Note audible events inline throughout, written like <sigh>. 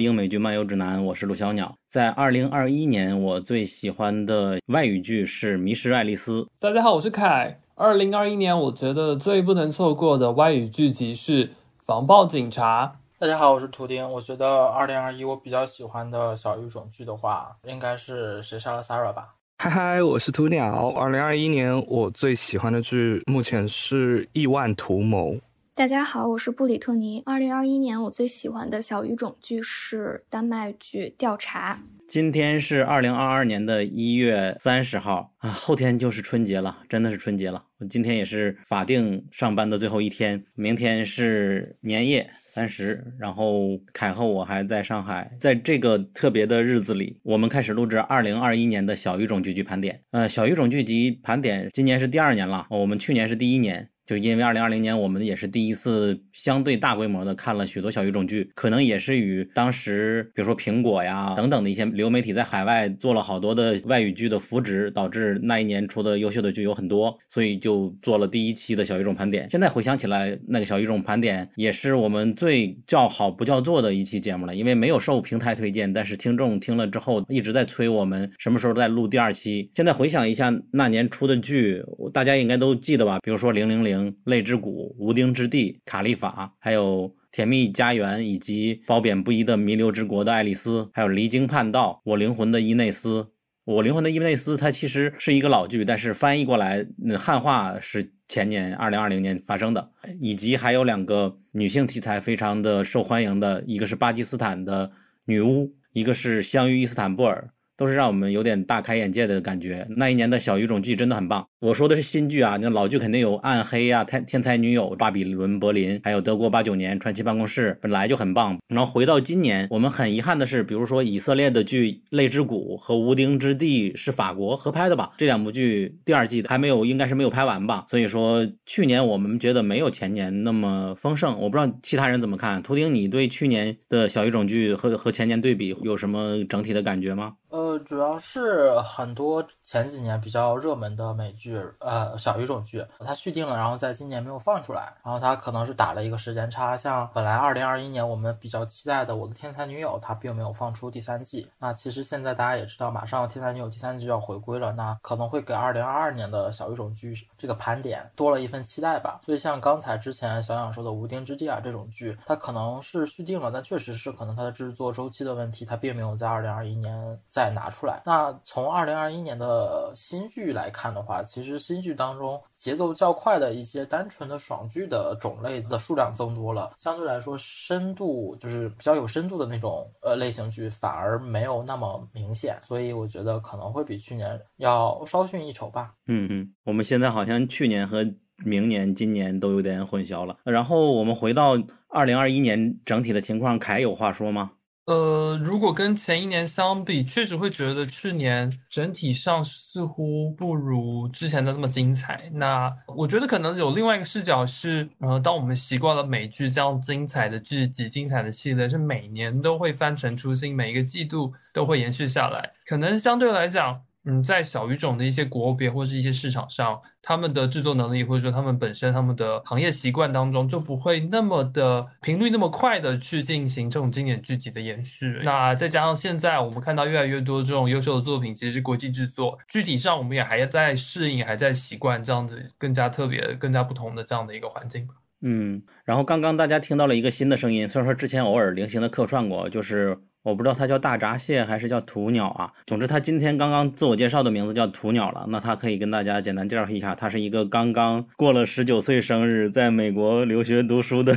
英美剧漫游指南，我是陆小鸟。在二零二一年，我最喜欢的外语剧是《迷失爱丽丝》。大家好，我是凯。二零二一年，我觉得最不能错过的外语剧集是《防暴警察大家好，我是图丁。我觉得二零二一我比较喜欢的小语种剧的话，应该是《谁杀了 Sarah》吧。嗨嗨，我是图鸟。二零二一年我最喜欢的剧目前是《亿万图谋》。大家好，我是布里特尼。二零二一年我最喜欢的小语种剧是丹麦剧《调查》。今天是二零二二年的一月三十号啊，后天就是春节了，真的是春节了。我今天也是法定上班的最后一天，明天是年夜三十，然后凯后我还在上海，在这个特别的日子里，我们开始录制二零二一年的小语种剧集盘点。呃，小语种剧集盘点今年是第二年了，我们去年是第一年。就因为二零二零年我们也是第一次相对大规模的看了许多小语种剧，可能也是与当时比如说苹果呀等等的一些流媒体在海外做了好多的外语剧的扶植，导致那一年出的优秀的剧有很多，所以就做了第一期的小语种盘点。现在回想起来，那个小语种盘点也是我们最叫好不叫座的一期节目了，因为没有受平台推荐，但是听众听了之后一直在催我们什么时候再录第二期。现在回想一下那年出的剧，大家应该都记得吧？比如说《零零零》。泪之谷、无丁之地、卡利法，还有甜蜜家园，以及褒贬不一的弥留之国的爱丽丝，还有离经叛道、我灵魂的伊内斯。我灵魂的伊内斯，它其实是一个老剧，但是翻译过来，汉化是前年二零二零年发生的。以及还有两个女性题材非常的受欢迎的，一个是巴基斯坦的女巫，一个是相遇伊斯坦布尔。都是让我们有点大开眼界的感觉。那一年的小语种剧真的很棒。我说的是新剧啊，那老剧肯定有《暗黑》呀，《天天才女友》、《巴比伦柏林》，还有《德国八九年》、《传奇办公室》，本来就很棒。然后回到今年，我们很遗憾的是，比如说以色列的剧《泪之谷》和《无丁之地》是法国合拍的吧？这两部剧第二季还没有，应该是没有拍完吧？所以说去年我们觉得没有前年那么丰盛。我不知道其他人怎么看。图丁，你对去年的小语种剧和和前年对比有什么整体的感觉吗？呃，主要是很多前几年比较热门的美剧，呃，小语种剧，它续订了，然后在今年没有放出来，然后它可能是打了一个时间差。像本来二零二一年我们比较期待的《我的天才女友》，它并没有放出第三季。那其实现在大家也知道，马上《天才女友》第三季就要回归了，那可能会给二零二二年的小语种剧这个盘点多了一份期待吧。所以像刚才之前小杨说的《无丁之地》啊这种剧，它可能是续订了，但确实是可能它的制作周期的问题，它并没有在二零二一年。再拿出来。那从二零二一年的呃新剧来看的话，其实新剧当中节奏较快的一些单纯的爽剧的种类的数量增多了，相对来说深度就是比较有深度的那种呃类型剧反而没有那么明显，所以我觉得可能会比去年要稍逊一筹吧。嗯嗯，我们现在好像去年和明年、今年都有点混淆了。然后我们回到二零二一年整体的情况，凯有话说吗？呃，如果跟前一年相比，确实会觉得去年整体上似乎不如之前的那么精彩。那我觉得可能有另外一个视角是，呃，当我们习惯了美剧这样精彩的剧集、精彩的系列是每年都会翻陈出新，每一个季度都会延续下来，可能相对来讲。嗯，在小语种的一些国别或是一些市场上，他们的制作能力或者说他们本身他们的行业习惯当中，就不会那么的频率那么快的去进行这种经典剧集的延续。那再加上现在我们看到越来越多这种优秀的作品，其实是国际制作，具体上我们也还在适应，还在习惯这样子更加特别、更加不同的这样的一个环境。嗯，然后刚刚大家听到了一个新的声音，虽然说之前偶尔零星的客串过，就是。我不知道它叫大闸蟹还是叫土鸟啊。总之，它今天刚刚自我介绍的名字叫土鸟了。那它可以跟大家简单介绍一下，它是一个刚刚过了十九岁生日，在美国留学读书的。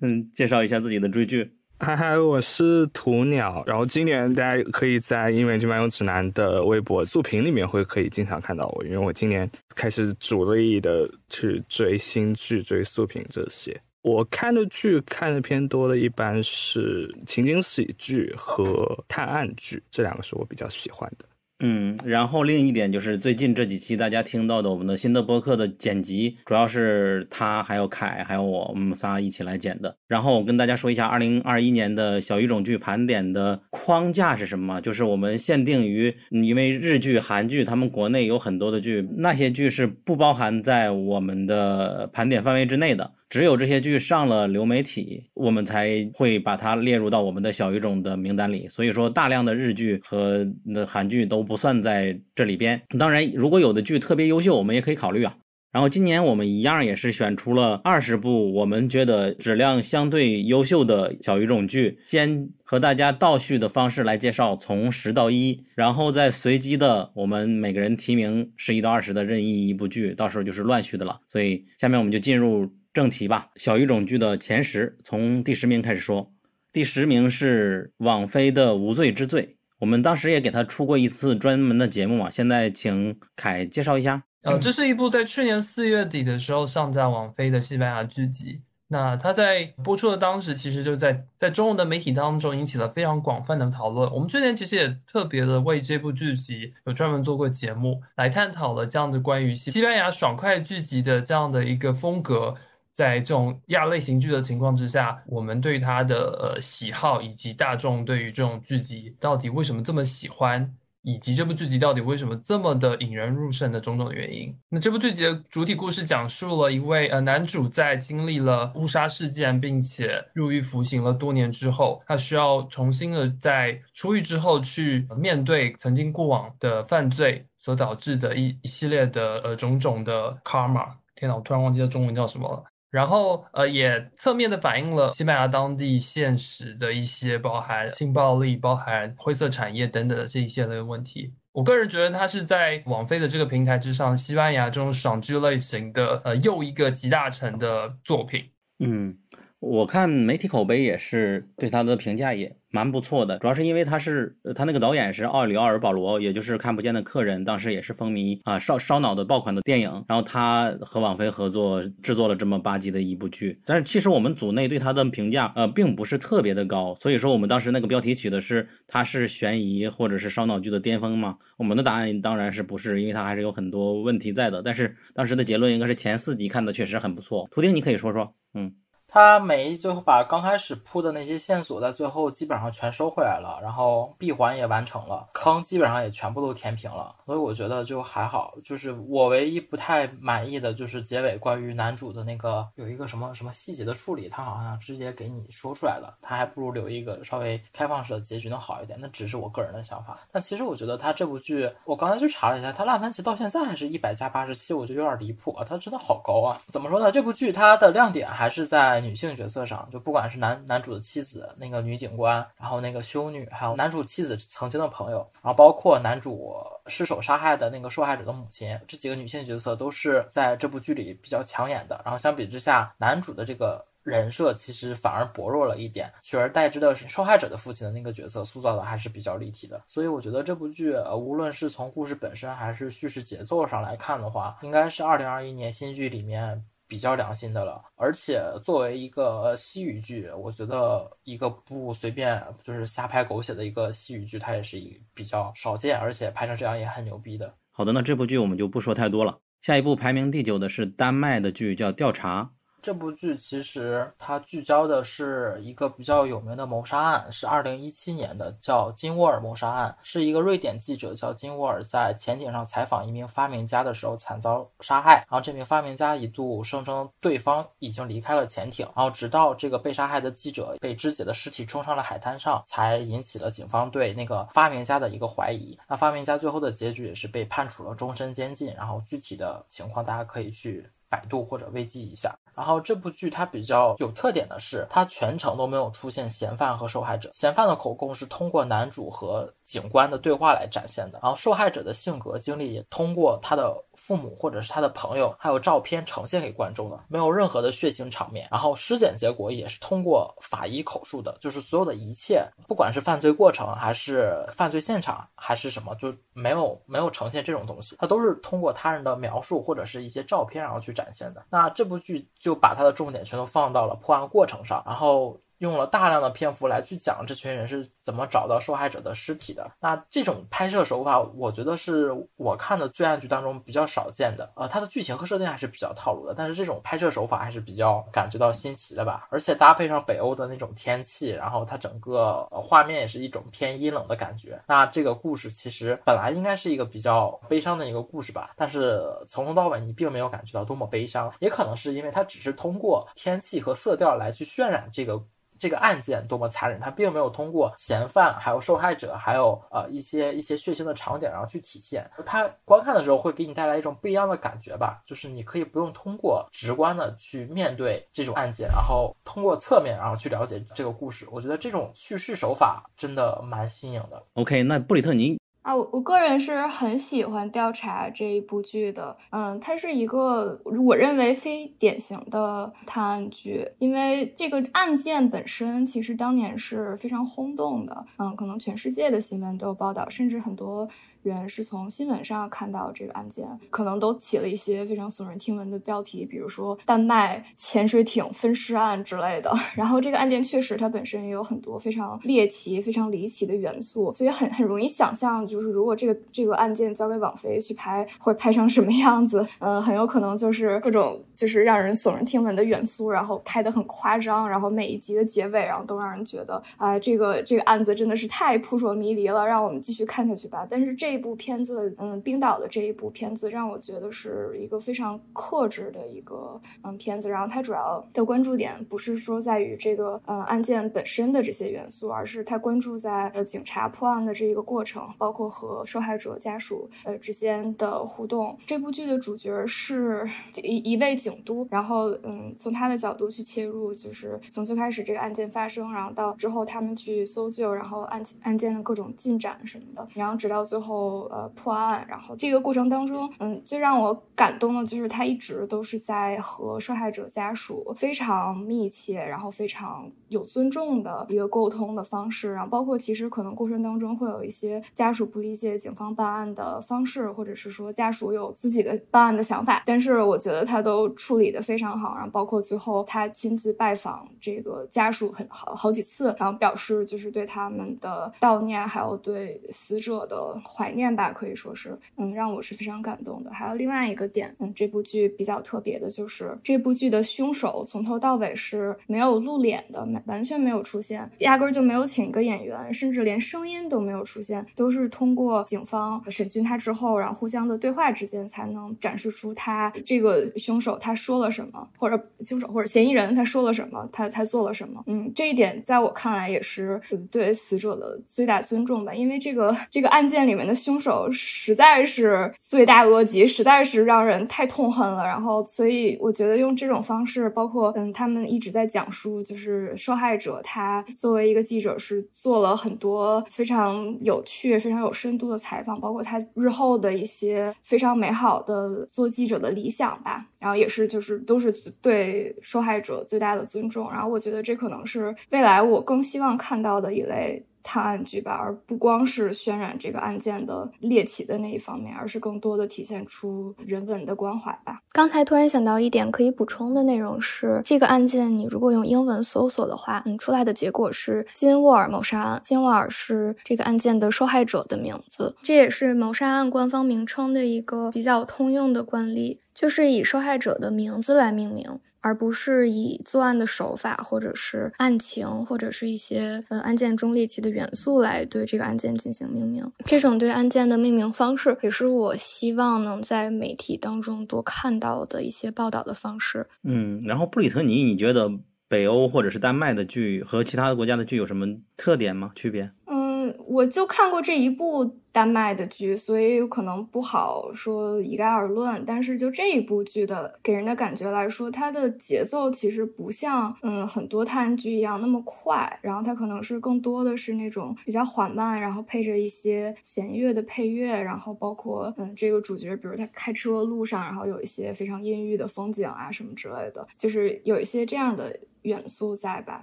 嗯，介绍一下自己的追剧。嗨嗨，我是土鸟。然后今年大家可以在英文剧漫游指南的微博速评里面会可以经常看到我，因为我今年开始主力的去追新剧、追速评这些。我看的剧看的偏多的，一般是情景喜剧和探案剧，这两个是我比较喜欢的。嗯，然后另一点就是最近这几期大家听到的我们的新的播客的剪辑，主要是他还有凯还有我我们仨一起来剪的。然后我跟大家说一下，二零二一年的小语种剧盘点的框架是什么？就是我们限定于，因为日剧、韩剧他们国内有很多的剧，那些剧是不包含在我们的盘点范围之内的。只有这些剧上了流媒体，我们才会把它列入到我们的小语种的名单里。所以说，大量的日剧和那韩剧都不算在这里边。当然，如果有的剧特别优秀，我们也可以考虑啊。然后今年我们一样也是选出了二十部我们觉得质量相对优秀的小语种剧，先和大家倒叙的方式来介绍，从十到一，然后再随机的我们每个人提名十一到二十的任意一部剧，到时候就是乱序的了。所以下面我们就进入。正题吧，小语种剧的前十，从第十名开始说。第十名是网飞的《无罪之罪》，我们当时也给他出过一次专门的节目嘛。现在请凯介绍一下。呃，这是一部在去年四月底的时候上架网飞的西班牙剧集。那它在播出的当时，其实就在在中文的媒体当中引起了非常广泛的讨论。我们去年其实也特别的为这部剧集有专门做过节目，来探讨了这样的关于西班牙爽快剧集的这样的一个风格。在这种亚类型剧的情况之下，我们对它的呃喜好，以及大众对于这种剧集到底为什么这么喜欢，以及这部剧集到底为什么这么的引人入胜的种种原因。那这部剧集的主体故事讲述了一位呃男主在经历了误杀事件，并且入狱服刑了多年之后，他需要重新的在出狱之后去面对曾经过往的犯罪所导致的一一系列的呃种种的 karma。天哪，我突然忘记它中文叫什么了。然后，呃，也侧面的反映了西班牙当地现实的一些包含性暴力、包含灰色产业等等的这一系列的问题。我个人觉得它是在网飞的这个平台之上，西班牙这种爽剧类型的呃又一个集大成的作品。嗯。我看媒体口碑也是对他的评价也蛮不错的，主要是因为他是他那个导演是奥里奥尔·保罗，也就是《看不见的客人》，当时也是风靡啊烧烧脑的爆款的电影。然后他和网飞合作制作了这么八集的一部剧，但是其实我们组内对他的评价呃并不是特别的高，所以说我们当时那个标题取的是他是悬疑或者是烧脑剧的巅峰嘛？我们的答案当然是不是，因为他还是有很多问题在的。但是当时的结论应该是前四集看的确实很不错。图钉，你可以说说，嗯。他每一最后把刚开始铺的那些线索，在最后基本上全收回来了，然后闭环也完成了，坑基本上也全部都填平了，所以我觉得就还好。就是我唯一不太满意的就是结尾关于男主的那个有一个什么什么细节的处理，他好像直接给你说出来了，他还不如留一个稍微开放式的结局能好一点。那只是我个人的想法。但其实我觉得他这部剧，我刚才去查了一下，他烂番茄到现在还是一百加八十七，我觉得有点离谱啊，他真的好高啊！怎么说呢？这部剧它的亮点还是在。女性角色上，就不管是男男主的妻子那个女警官，然后那个修女，还有男主妻子曾经的朋友，然后包括男主失手杀害的那个受害者的母亲，这几个女性角色都是在这部剧里比较抢眼的。然后相比之下，男主的这个人设其实反而薄弱了一点，取而代之的是受害者的父亲的那个角色塑造的还是比较立体的。所以我觉得这部剧，呃，无论是从故事本身还是叙事节奏上来看的话，应该是二零二一年新剧里面。比较良心的了，而且作为一个西语剧，我觉得一个不随便就是瞎拍狗血的一个西语剧，它也是一比较少见，而且拍成这样也很牛逼的。好的，那这部剧我们就不说太多了。下一部排名第九的是丹麦的剧，叫《调查》。这部剧其实它聚焦的是一个比较有名的谋杀案，是二零一七年的，叫金沃尔谋杀案，是一个瑞典记者叫金沃尔在潜艇上采访一名发明家的时候惨遭杀害，然后这名发明家一度声称对方已经离开了潜艇，然后直到这个被杀害的记者被肢解的尸体冲上了海滩上，才引起了警方对那个发明家的一个怀疑。那发明家最后的结局也是被判处了终身监禁，然后具体的情况大家可以去。百度或者危机一下，然后这部剧它比较有特点的是，它全程都没有出现嫌犯和受害者，嫌犯的口供是通过男主和警官的对话来展现的，然后受害者的性格经历也通过他的。父母或者是他的朋友，还有照片呈现给观众的，没有任何的血腥场面。然后尸检结果也是通过法医口述的，就是所有的一切，不管是犯罪过程，还是犯罪现场，还是什么，就没有没有呈现这种东西，它都是通过他人的描述或者是一些照片然后去展现的。那这部剧就把它的重点全都放到了破案过程上，然后。用了大量的篇幅来去讲这群人是怎么找到受害者的尸体的。那这种拍摄手法，我觉得是我看的罪案剧当中比较少见的。呃，它的剧情和设定还是比较套路的，但是这种拍摄手法还是比较感觉到新奇的吧。而且搭配上北欧的那种天气，然后它整个画面也是一种偏阴冷的感觉。那这个故事其实本来应该是一个比较悲伤的一个故事吧，但是从头到尾你并没有感觉到多么悲伤。也可能是因为它只是通过天气和色调来去渲染这个。这个案件多么残忍，他并没有通过嫌犯、还有受害者、还有呃一些一些血腥的场景，然后去体现。他观看的时候会给你带来一种不一样的感觉吧，就是你可以不用通过直观的去面对这种案件，然后通过侧面然后去了解这个故事。我觉得这种叙事手法真的蛮新颖的。OK，那布里特尼。啊，我我个人是很喜欢调查这一部剧的，嗯，它是一个我认为非典型的探案剧，因为这个案件本身其实当年是非常轰动的，嗯，可能全世界的新闻都有报道，甚至很多。人是从新闻上看到这个案件，可能都起了一些非常耸人听闻的标题，比如说“丹麦潜水艇分尸案”之类的。<laughs> 然后这个案件确实它本身也有很多非常猎奇、非常离奇的元素，所以很很容易想象，就是如果这个这个案件交给网飞去拍，会拍成什么样子？嗯，很有可能就是各种就是让人耸人听闻的元素，然后拍的很夸张，然后每一集的结尾，然后都让人觉得，哎，这个这个案子真的是太扑朔迷离了，让我们继续看下去吧。但是这。这部片子，嗯，冰岛的这一部片子让我觉得是一个非常克制的一个嗯片子。然后它主要的关注点不是说在于这个呃案件本身的这些元素，而是它关注在呃警察破案的这一个过程，包括和受害者家属呃之间的互动。这部剧的主角是一一位警督，然后嗯从他的角度去切入，就是从最开始这个案件发生，然后到之后他们去搜救，然后案案件的各种进展什么的，然后直到最后呃，破案，然后这个过程当中，嗯，最让我感动的就是他一直都是在和受害者家属非常密切，然后非常有尊重的一个沟通的方式。然后包括其实可能过程当中会有一些家属不理解警方办案的方式，或者是说家属有自己的办案的想法，但是我觉得他都处理的非常好。然后包括最后他亲自拜访这个家属很好好几次，然后表示就是对他们的悼念，还有对死者的怀。念吧，可以说是，嗯，让我是非常感动的。还有另外一个点，嗯，这部剧比较特别的就是这部剧的凶手从头到尾是没有露脸的，没完全没有出现，压根儿就没有请一个演员，甚至连声音都没有出现，都是通过警方审讯他之后，然后互相的对话之间才能展示出他这个凶手他说了什么，或者凶手或者嫌疑人他说了什么，他他做了什么。嗯，这一点在我看来也是对死者的最大尊重吧，因为这个这个案件里面的。凶手实在是罪大恶极，实在是让人太痛恨了。然后，所以我觉得用这种方式，包括嗯，他们一直在讲述，就是受害者他作为一个记者是做了很多非常有趣、非常有深度的采访，包括他日后的一些非常美好的做记者的理想吧。然后也是就是都是对受害者最大的尊重。然后我觉得这可能是未来我更希望看到的一类。探案剧吧，而不光是渲染这个案件的猎奇的那一方面，而是更多的体现出人文的关怀吧。刚才突然想到一点可以补充的内容是，这个案件你如果用英文搜索的话，嗯，出来的结果是金沃尔谋杀案。金沃尔是这个案件的受害者的名字，这也是谋杀案官方名称的一个比较通用的惯例，就是以受害者的名字来命名。而不是以作案的手法，或者是案情，或者是一些呃案件中猎奇的元素来对这个案件进行命名。这种对案件的命名方式，也是我希望能在媒体当中多看到的一些报道的方式。嗯，然后布里特尼，你觉得北欧或者是丹麦的剧和其他的国家的剧有什么特点吗？区别？嗯，我就看过这一部。丹麦的剧，所以可能不好说一概而论。但是就这一部剧的给人的感觉来说，它的节奏其实不像嗯很多探案剧一样那么快，然后它可能是更多的是那种比较缓慢，然后配着一些弦乐的配乐，然后包括嗯这个主角，比如他开车路上，然后有一些非常阴郁的风景啊什么之类的，就是有一些这样的。元素在吧，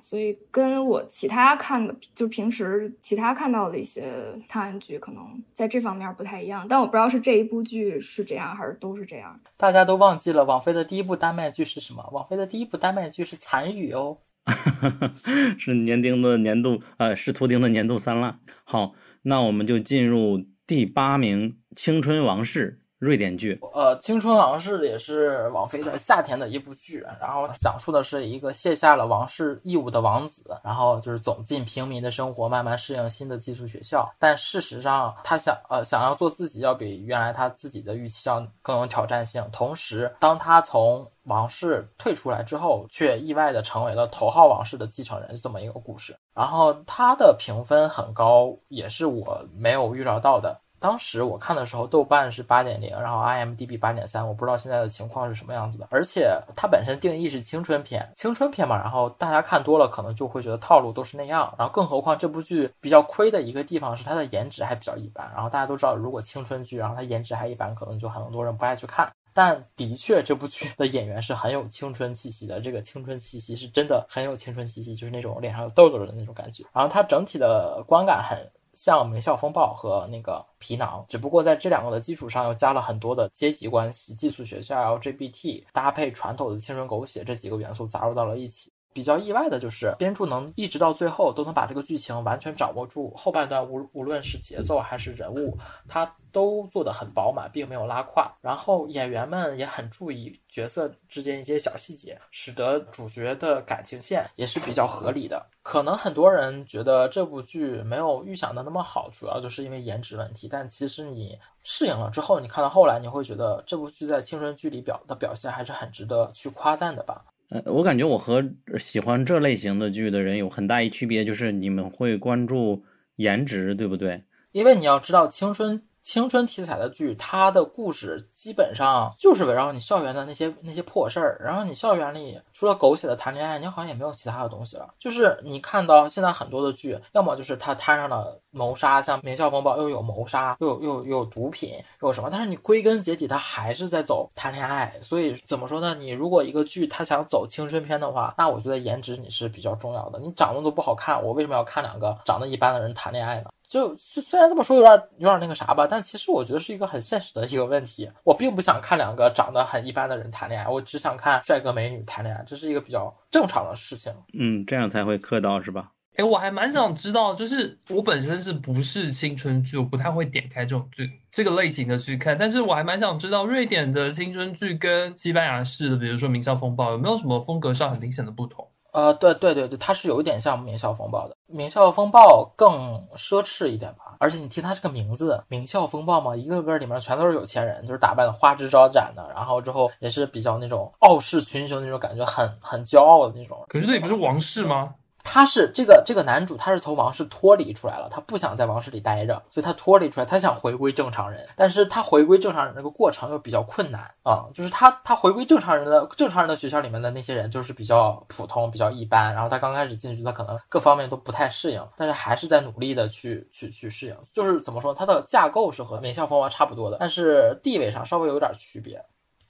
所以跟我其他看的，就平时其他看到的一些探案剧，可能在这方面不太一样。但我不知道是这一部剧是这样，还是都是这样。大家都忘记了网飞的第一部丹麦剧是什么？网飞的第一部丹麦剧是《残雨》哦。<laughs> 是年丁的年度，呃，是图丁的年度三辣。好，那我们就进入第八名《青春王室》。瑞典剧，呃，《青春王室》也是网飞的夏天的一部剧，然后讲述的是一个卸下了王室义务的王子，然后就是走进平民的生活，慢慢适应新的寄宿学校。但事实上，他想呃想要做自己，要比原来他自己的预期要更有挑战性。同时，当他从王室退出来之后，却意外的成为了头号王室的继承人，这么一个故事。然后他的评分很高，也是我没有预料到的。当时我看的时候，豆瓣是八点零，然后 IMDB 八点三，我不知道现在的情况是什么样子的。而且它本身定义是青春片，青春片嘛，然后大家看多了可能就会觉得套路都是那样。然后更何况这部剧比较亏的一个地方是它的颜值还比较一般。然后大家都知道，如果青春剧，然后它颜值还一般，可能就很多人不爱去看。但的确，这部剧的演员是很有青春气息的，这个青春气息是真的很有青春气息，就是那种脸上有痘痘的那种感觉。然后它整体的观感很。像《名校风暴》和那个《皮囊》，只不过在这两个的基础上又加了很多的阶级关系、寄宿学校、LGBT 搭配传统的青春狗血这几个元素杂入到了一起。比较意外的就是编著能一直到最后都能把这个剧情完全掌握住，后半段无无论是节奏还是人物，它都做得很饱满，并没有拉胯。然后演员们也很注意角色之间一些小细节，使得主角的感情线也是比较合理的。可能很多人觉得这部剧没有预想的那么好，主要就是因为颜值问题。但其实你适应了之后，你看到后来，你会觉得这部剧在青春剧里表的表现还是很值得去夸赞的吧。呃，我感觉我和喜欢这类型的剧的人有很大一区别，就是你们会关注颜值，对不对？因为你要知道青春。青春题材的剧，它的故事基本上就是围绕你校园的那些那些破事儿。然后你校园里除了狗血的谈恋爱，你好像也没有其他的东西了。就是你看到现在很多的剧，要么就是他摊上了谋杀，像《名校风暴》又有谋杀，又又又有毒品，又有什么？但是你归根结底，他还是在走谈恋爱。所以怎么说呢？你如果一个剧他想走青春片的话，那我觉得颜值你是比较重要的。你长得都不好看，我为什么要看两个长得一般的人谈恋爱呢？就虽然这么说有点有点那个啥吧，但其实我觉得是一个很现实的一个问题。我并不想看两个长得很一般的人谈恋爱，我只想看帅哥美女谈恋爱，这是一个比较正常的事情。嗯，这样才会磕到是吧？哎，我还蛮想知道，就是我本身是不是青春剧，我不太会点开这种剧这个类型的去看，但是我还蛮想知道瑞典的青春剧跟西班牙式的，比如说《名校风暴》，有没有什么风格上很明显的不同？呃，对对对对，它是有一点像《名校风暴》的，《名校风暴》更奢侈一点吧。而且你听它这个名字，《名校风暴》嘛，一个个里面全都是有钱人，就是打扮的花枝招展的，然后之后也是比较那种傲视群雄那种感觉，很很骄傲的那种。可是这里不是王室吗？他是这个这个男主，他是从王室脱离出来了，他不想在王室里待着，所以他脱离出来，他想回归正常人。但是他回归正常人这个过程又比较困难啊，就是他他回归正常人的正常人的学校里面的那些人就是比较普通，比较一般。然后他刚开始进去，他可能各方面都不太适应，但是还是在努力的去去去适应。就是怎么说，他的架构是和《名校风华》差不多的，但是地位上稍微有点区别。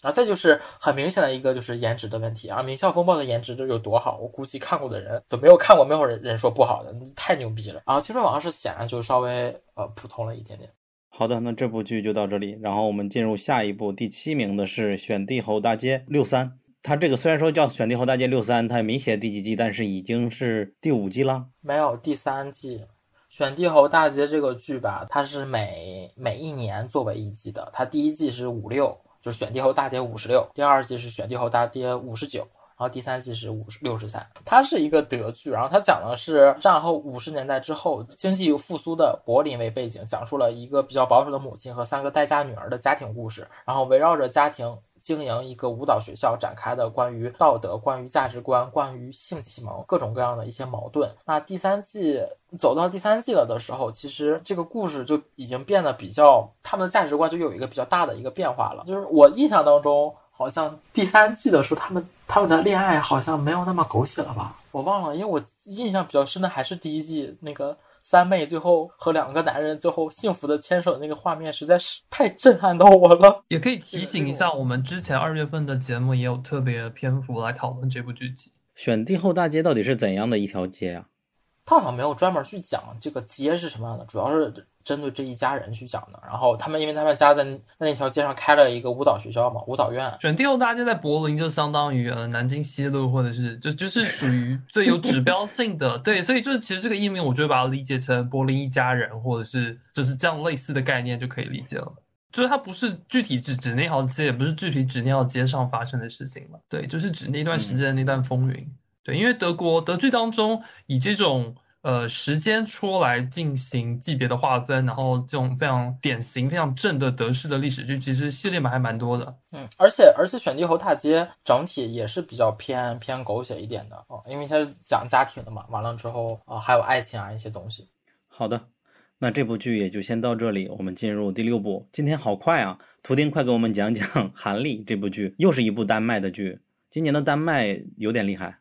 然后再就是很明显的一个就是颜值的问题啊，《名校风暴》的颜值都有多好，我估计看过的人都没有看过，没有人人说不好的，太牛逼了。然后《青春往事》显然就稍微呃普通了一点点。好的，那这部剧就到这里，然后我们进入下一部，第七名的是《选帝侯大街六三》。它这个虽然说叫《选帝侯大街六三》，它也没写第几季，但是已经是第五季了。没有第三季，《选帝侯大街》这个剧吧，它是每每一年作为一季的，它第一季是五六。就是选帝后大跌五十六，第二季是选帝后大跌五十九，然后第三季是五十六十三。它是一个德剧，然后它讲的是战后五十年代之后经济复苏的柏林为背景，讲述了一个比较保守的母亲和三个待嫁女儿的家庭故事，然后围绕着家庭。经营一个舞蹈学校展开的关于道德、关于价值观、关于性启蒙各种各样的一些矛盾。那第三季走到第三季了的时候，其实这个故事就已经变得比较，他们的价值观就有一个比较大的一个变化了。就是我印象当中，好像第三季的时候，他们他们的恋爱好像没有那么狗血了吧？我忘了，因为我印象比较深的还是第一季那个。三妹最后和两个男人最后幸福的牵手那个画面实在是太震撼到我了。也可以提醒一下，我们之前二月份的节目也有特别篇幅来讨论这部剧集。选帝后大街到底是怎样的一条街呀、他好像没有专门去讲这个街是什么样的，主要是针对这一家人去讲的。然后他们因为他们家在在那条街上开了一个舞蹈学校嘛，舞蹈院。选第六大街在柏林就相当于呃南京西路，或者是就就是属于最有指标性的，<laughs> 对，所以就是其实这个译名，我就会把它理解成柏林一家人，或者是就是这样类似的概念就可以理解了。就是它不是具体指指那条街，也不是具体指那条街上发生的事情嘛，对，就是指那段时间的那段风云。对，因为德国德剧当中以这种呃时间戳来进行级别的划分，然后这种非常典型、非常正的德式的历史剧，其实系列嘛还蛮多的。嗯，而且而且选帝侯大街整体也是比较偏偏狗血一点的哦，因为它是讲家庭的嘛，完了之后啊、还有爱情啊一些东西。好的，那这部剧也就先到这里，我们进入第六部。今天好快啊！图钉快给我们讲讲 <laughs>《韩立》这部剧，又是一部丹麦的剧。今年的丹麦有点厉害。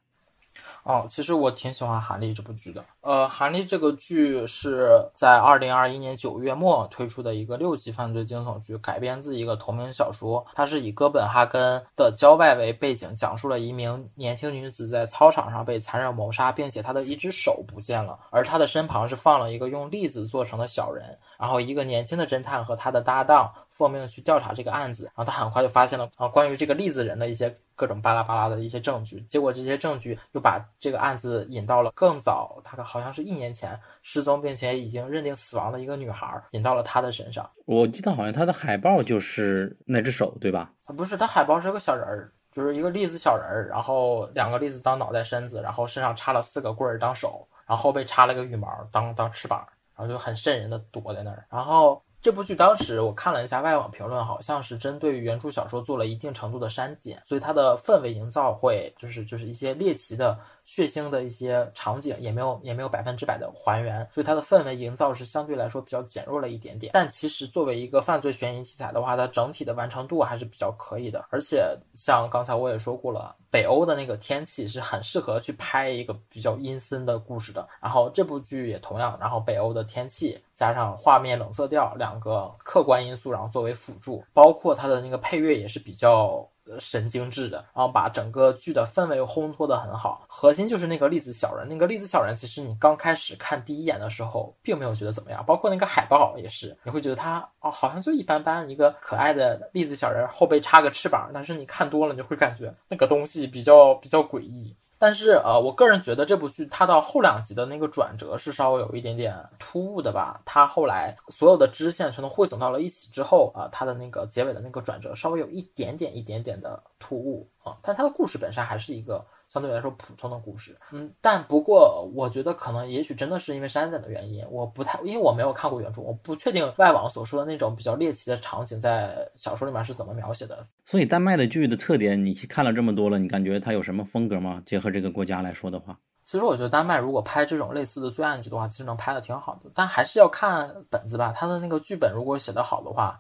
哦，其实我挺喜欢《韩立》这部剧的。呃，《韩立》这个剧是在二零二一年九月末推出的一个六集犯罪惊悚剧，改编自一个同名小说。它是以哥本哈根的郊外为背景，讲述了一名年轻女子在操场上被残忍谋杀，并且她的一只手不见了，而她的身旁是放了一个用栗子做成的小人。然后，一个年轻的侦探和他的搭档奉命去调查这个案子，然后他很快就发现了啊关于这个栗子人的一些各种巴拉巴拉的一些证据。结果这些证据又把这个案子引到了更早，大概好像是一年前失踪并且已经认定死亡的一个女孩，引到了他的身上。我记得好像他的海报就是那只手，对吧？啊，不是，他海报是个小人儿，就是一个栗子小人儿，然后两个栗子当脑袋身子，然后身上插了四个棍儿当手，然后后背插了个羽毛当当翅膀，然后就很瘆人的躲在那儿。然后这部剧当时我看了一下外网评论，好像是针对原著小说做了一定程度的删减，所以它的氛围营造会就是就是一些猎奇的、血腥的一些场景也没有也没有百分之百的还原，所以它的氛围营造是相对来说比较减弱了一点点。但其实作为一个犯罪悬疑题材的话，它整体的完成度还是比较可以的。而且像刚才我也说过了，北欧的那个天气是很适合去拍一个比较阴森的故事的。然后这部剧也同样，然后北欧的天气加上画面冷色调两个客观因素，然后作为辅助，包括它的那个配乐也是比较。神经质的，然后把整个剧的氛围烘托的很好。核心就是那个栗子小人，那个栗子小人，其实你刚开始看第一眼的时候，并没有觉得怎么样，包括那个海报也是，你会觉得他哦，好像就一般般，一个可爱的栗子小人，后背插个翅膀，但是你看多了，你就会感觉那个东西比较比较诡异。但是呃，我个人觉得这部剧它到后两集的那个转折是稍微有一点点突兀的吧。它后来所有的支线全都汇总到了一起之后啊、它的那个结尾的那个转折稍微有一点点一点点的突兀啊、但它的故事本身还是一个相对来说普通的故事。嗯，但不过我觉得可能也许真的是因为删减的原因，我不太因为我没有看过原著，我不确定外网所说的那种比较猎奇的场景在小说里面是怎么描写的。所以丹麦的剧的特点，你看了这么多了，你感觉它有什么风格吗？结合这个国家来说的话，其实我觉得丹麦如果拍这种类似的罪案剧的话，其实能拍的挺好的，但还是要看本子吧。他的那个剧本如果写得好的话，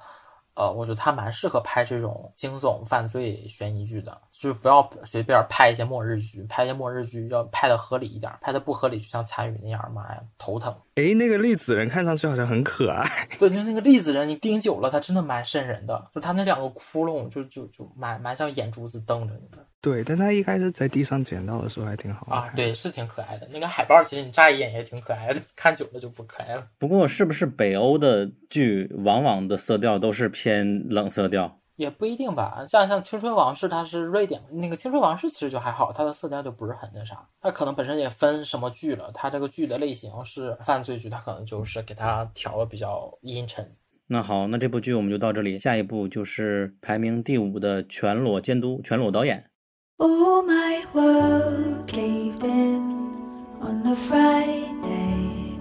呃，我觉得他蛮适合拍这种惊悚犯罪悬疑剧的，就是不要随便拍一些末日剧，拍一些末日剧要拍的合理一点，拍的不合理就像参与那样，妈呀，头疼。诶，那个栗子人看上去好像很可爱。对，就那个栗子人，你盯久了，他真的蛮瘆人的，就他那两个窟窿，就就就蛮蛮像眼珠子瞪着你的。对，但他一开始在地上捡到的时候还挺好啊，对，是挺可爱的。那个海报其实你乍一眼也挺可爱的，看久了就不可爱了。不过是不是北欧的剧往往的色调都是偏冷色调？也不一定吧，像像《青春往事》，它是瑞典那个《青春往事》其实就还好，它的色调就不是很那啥。它可能本身也分什么剧了，它这个剧的类型是犯罪剧，它可能就是给它调的比较阴沉。那好，那这部剧我们就到这里，下一部就是排名第五的《全裸监督》，全裸导演。All my world caved in on a Friday.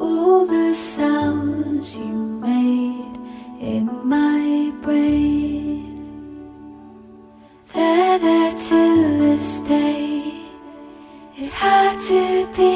All the sounds you made in my brain, they're there to this day. It had to be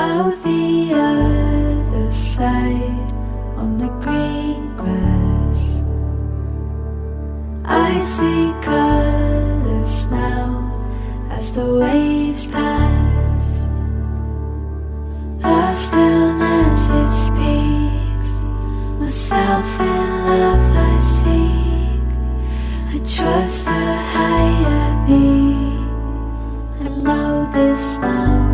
Out the other side on the green grass, I see colors now as the waves pass. The stillness it speaks, myself in love I seek. I trust a higher being. I know this now.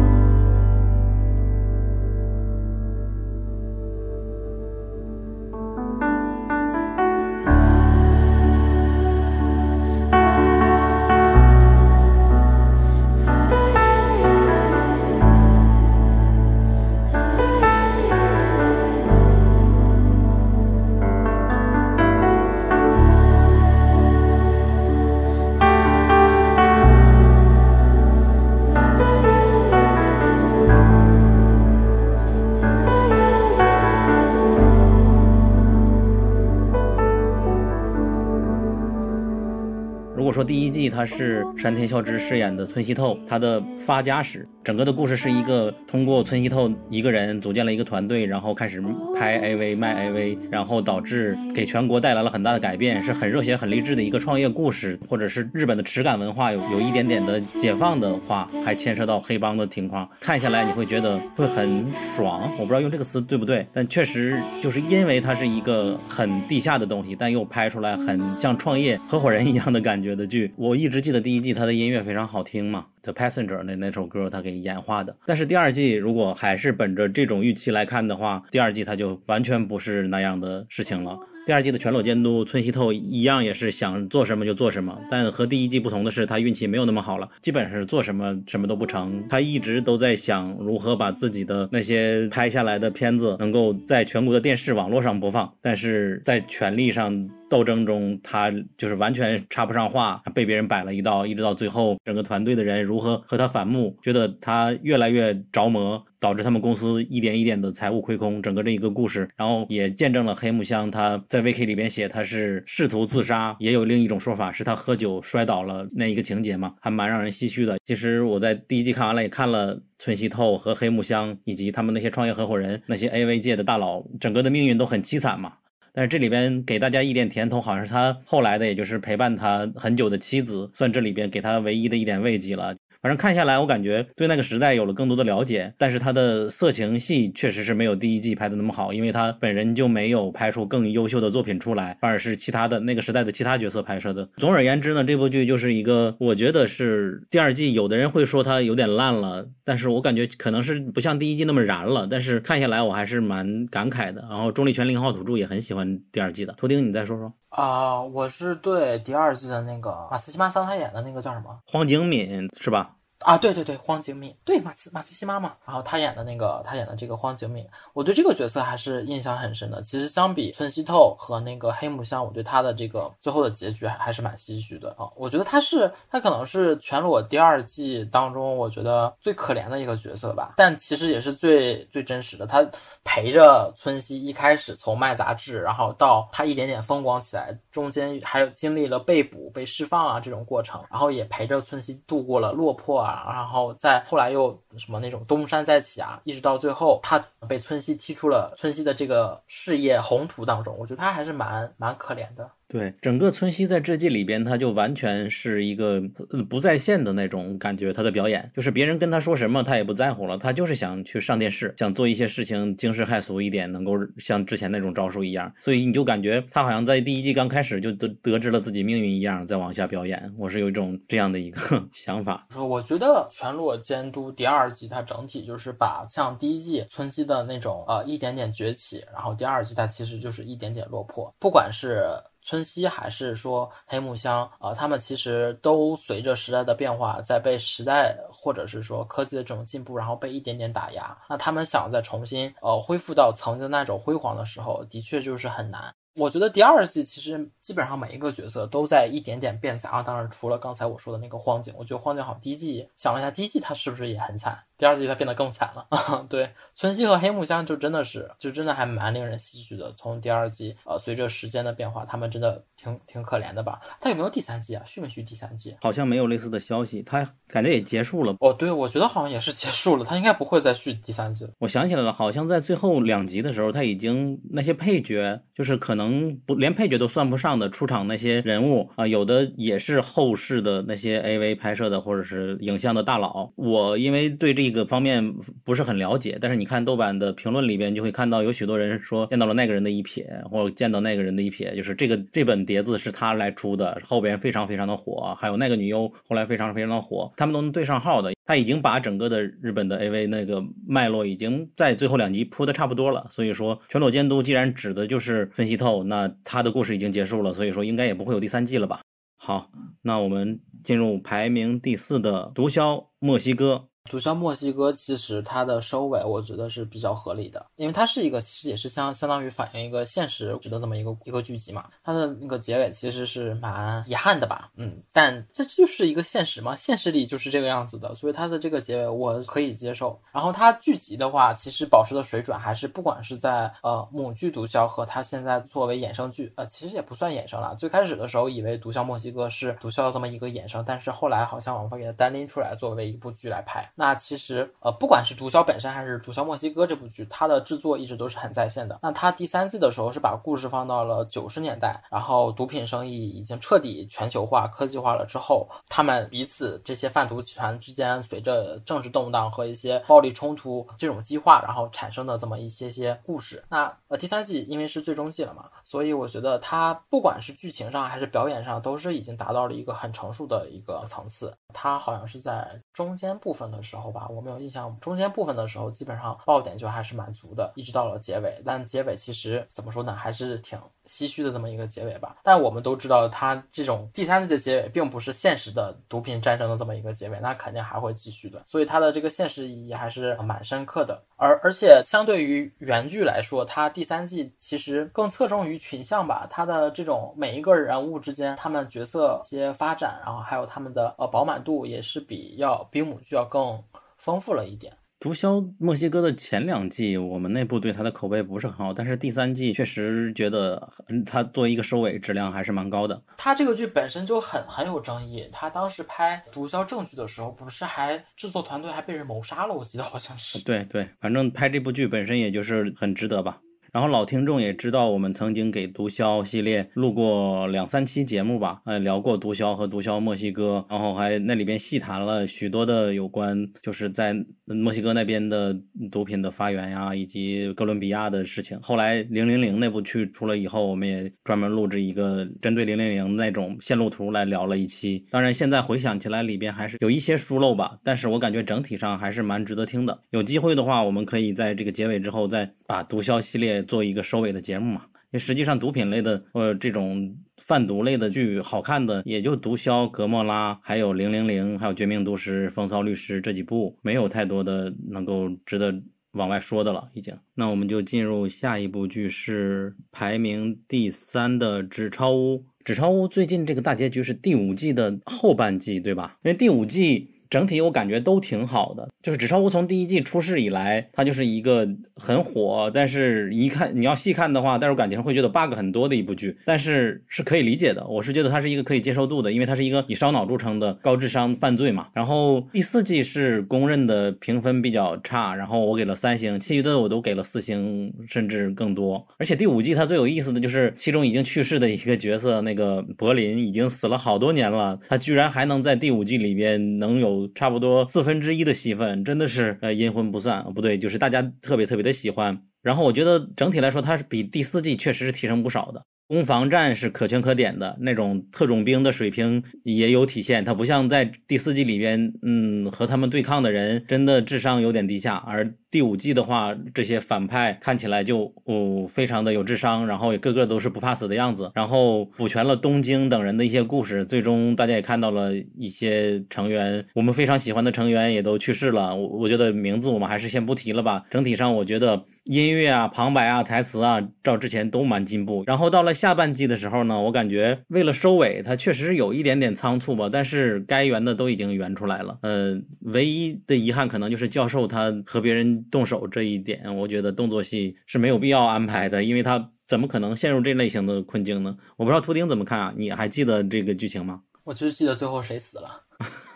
说第一季他是山田孝之饰演的村西透，他的发家史，整个的故事是一个通过村西透一个人组建了一个团队，然后开始拍 AV 卖 AV，然后导致给全国带来了很大的改变，是很热血、很励志的一个创业故事，或者是日本的耻感文化有有一点点的解放的话，还牵涉到黑帮的情况，看下来你会觉得会很爽。我不知道用这个词对不对，但确实就是因为它是一个很地下的东西，但又拍出来很像创业合伙人一样的感觉的剧。我一直记得第一季它的音乐非常好听嘛。The Passenger 那那首歌，他给演化的。但是第二季如果还是本着这种预期来看的话，第二季它就完全不是那样的事情了。第二季的全裸监督村西透一样也是想做什么就做什么，但和第一季不同的是，他运气没有那么好了，基本是做什么什么都不成。他一直都在想如何把自己的那些拍下来的片子能够在全国的电视网络上播放，但是在权力上。斗争中，他就是完全插不上话，被别人摆了一道，一直到最后，整个团队的人如何和他反目，觉得他越来越着魔，导致他们公司一点一点的财务亏空，整个这一个故事，然后也见证了黑木香他在 VK 里边写他是试图自杀，也有另一种说法是他喝酒摔倒了那一个情节嘛，还蛮让人唏嘘的。其实我在第一季看完了，也看了村西透和黑木香以及他们那些创业合伙人，那些 AV 界的大佬，整个的命运都很凄惨嘛。但是这里边给大家一点甜头，好像是他后来的，也就是陪伴他很久的妻子，算这里边给他唯一的一点慰藉了。反正看下来，我感觉对那个时代有了更多的了解，但是他的色情戏确实是没有第一季拍的那么好，因为他本人就没有拍出更优秀的作品出来，反而是其他的那个时代的其他角色拍摄的。总而言之呢，这部剧就是一个，我觉得是第二季，有的人会说它有点烂了，但是我感觉可能是不像第一季那么燃了，但是看下来我还是蛮感慨的。然后重力拳零号土著也很喜欢第二季的，图丁你再说说。啊、我是对第二季的那个马斯西马桑他演的那个叫什么黄景敏是吧？啊？对对对，荒井敏，对马茨马茨西妈妈。然后他演的那个，他演的这个荒井敏，我对这个角色还是印象很深的。其实相比村西透和那个黑木香，我对他的这个最后的结局还还是蛮唏嘘的啊。我觉得他是他可能是全裸第二季当中，我觉得最可怜的一个角色吧，但其实也是最最真实的。他陪着村西一开始从卖杂志，然后到他一点点风光起来，中间还有经历了被捕、被释放啊这种过程，然后也陪着村西度过了落魄啊，然后再后来又什么那种东山再起啊，一直到最后他被村西踢出了村西的这个事业宏图当中，我觉得他还是蛮蛮可怜的。对，整个村西在这季里边，他就完全是一个不在线的那种感觉。他的表演就是别人跟他说什么，他也不在乎了，他就是想去上电视，想做一些事情惊世骇俗一点，能够像之前那种招数一样。所以你就感觉他好像在第一季刚开始就得得知了自己命运一样，在往下表演。我是有一种这样的一个 <laughs> 想法。说我觉得《全裸监督》第二季它整体就是把像第一季村西的那种呃一点点崛起，然后第二季它其实就是一点点落魄，不管是。村西还是说黑木香啊、呃，他们其实都随着时代的变化，在被时代或者是说科技的这种进步，然后被一点点打压。那他们想再重新呃恢复到曾经那种辉煌的时候，的确就是很难。我觉得第二季其实基本上每一个角色都在一点点变杂，当然除了刚才我说的那个荒井，我觉得荒井好像第一季想了一下，第一季他是不是也很惨？第二季他变得更惨了啊！<laughs> 对，村西和黑木香就真的是，就真的还蛮令人唏嘘的。从第二季，呃，随着时间的变化，他们真的挺挺可怜的吧？他有没有第三季啊？续没续第三季？好像没有类似的消息，他感觉也结束了。哦，对，我觉得好像也是结束了，他应该不会再续第三季了。我想起来了，好像在最后两集的时候，他已经那些配角，就是可能不连配角都算不上的出场那些人物啊，有的也是后世的那些 AV 拍摄的或者是影像的大佬。我因为对这个方面。不是很了解，但是你看豆瓣的评论里边，就会看到有许多人说见到了那个人的一瞥，或者见到那个人的一瞥，就是这个这本碟子是他来出的，后边非常非常的火，还有那个女优后来非常非常的火，他们都能对上号的。他已经把整个的日本的 AV 那个脉络已经在最后两集铺的差不多了，所以说全裸监督既然指的就是分析透，那他的故事已经结束了，所以说应该也不会有第三季了吧？好，那我们进入排名第四的毒枭墨西哥。毒枭墨西哥其实它的收尾，我觉得是比较合理的，因为它是一个其实也是相相当于反映一个现实的这么一个一个剧集嘛。它的那个结尾其实是蛮遗憾的吧，嗯，但这就是一个现实嘛，现实里就是这个样子的，所以它的这个结尾我可以接受。然后它剧集的话，其实保持的水准还是不管是在呃母剧毒枭和它现在作为衍生剧，呃其实也不算衍生了。最开始的时候以为毒枭墨西哥是毒枭的这么一个衍生，但是后来好像网方给它单拎出来作为一部剧来拍。那其实，呃，不管是《毒枭》本身还是《毒枭墨西哥》这部剧，它的制作一直都是很在线的。那它第三季的时候是把故事放到了九十年代，然后毒品生意已经彻底全球化、科技化了之后，他们彼此这些贩毒集团之间随着政治动荡和一些暴力冲突这种激化，然后产生的这么一些些故事。那呃，第三季因为是最终季了嘛，所以我觉得它不管是剧情上还是表演上，都是已经达到了一个很成熟的一个层次。它好像是在中间部分的时候吧。我没有印象，中间部分的时候基本上爆点就还是蛮足的，一直到了结尾。但结尾其实怎么说呢，还是挺唏嘘的这么一个结尾吧。但我们都知道，它这种第三季的结尾并不是现实的毒品战争的这么一个结尾，那肯定还会继续的。所以它的这个现实意义还是蛮深刻的。而而且相对于原剧来说，它第三季其实更侧重于群像吧。它的这种每一个人物之间，他们角色一些发展，然后还有他们的呃饱满度，也是比要比母剧要更。丰富了一点。毒枭墨西哥的前两季，我们内部对它的口碑不是很好，但是第三季确实觉得，它作为一个收尾，质量还是蛮高的。它这个剧本身就很很有争议。他当时拍《毒枭证据》的时候，不是还制作团队还被人谋杀了？我记得好像是。对对，反正拍这部剧本身也就是很值得吧。然后老听众也知道，我们曾经给毒枭系列录过两三期节目吧，呃，聊过毒枭和毒枭墨西哥，然后还那里边细谈了许多的有关，就是在墨西哥那边的毒品的发源呀，以及哥伦比亚的事情。后来零零零那部剧出了以后，我们也专门录制一个针对零零零那种线路图来聊了一期。当然，现在回想起来，里边还是有一些疏漏吧，但是我感觉整体上还是蛮值得听的。有机会的话，我们可以在这个结尾之后再把毒枭系列。做一个收尾的节目嘛，因为实际上毒品类的呃这种贩毒类的剧，好看的也就《毒枭》《格莫拉》，还有《零零零》，还有《绝命毒师》《风骚律师》这几部，没有太多的能够值得往外说的了。已经，那我们就进入下一部剧，是排名第三的《纸钞屋》。《纸钞屋》最近这个大结局是第五季的后半季，对吧？因为第五季。整体我感觉都挺好的，就是《纸钞屋》从第一季出世以来，它就是一个很火，但是一看你要细看的话，但是我感情会觉得 bug 很多的一部剧，但是是可以理解的。我是觉得它是一个可以接受度的，因为它是一个以烧脑著称的高智商犯罪嘛。然后第四季是公认的评分比较差，然后我给了三星，其余的我都给了四星甚至更多。而且第五季它最有意思的就是其中已经去世的一个角色，那个柏林已经死了好多年了，他居然还能在第五季里边能有。差不多四分之一的戏份，真的是呃阴魂不散，不对，就是大家特别特别的喜欢。然后我觉得整体来说，它是比第四季确实是提升不少的。攻防战是可圈可点的，那种特种兵的水平也有体现。它不像在第四季里边，嗯，和他们对抗的人真的智商有点低下，而第五季的话，这些反派看起来就哦非常的有智商，然后也个个都是不怕死的样子，然后补全了东京等人的一些故事。最终大家也看到了一些成员，我们非常喜欢的成员也都去世了。我我觉得名字我们还是先不提了吧。整体上我觉得。音乐啊，旁白啊，台词啊，照之前都蛮进步。然后到了下半季的时候呢，我感觉为了收尾，它确实有一点点仓促吧。但是该圆的都已经圆出来了。呃，唯一的遗憾可能就是教授他和别人动手这一点，我觉得动作戏是没有必要安排的，因为他怎么可能陷入这类型的困境呢？我不知道图丁怎么看啊？你还记得这个剧情吗？我就是记得最后谁死了，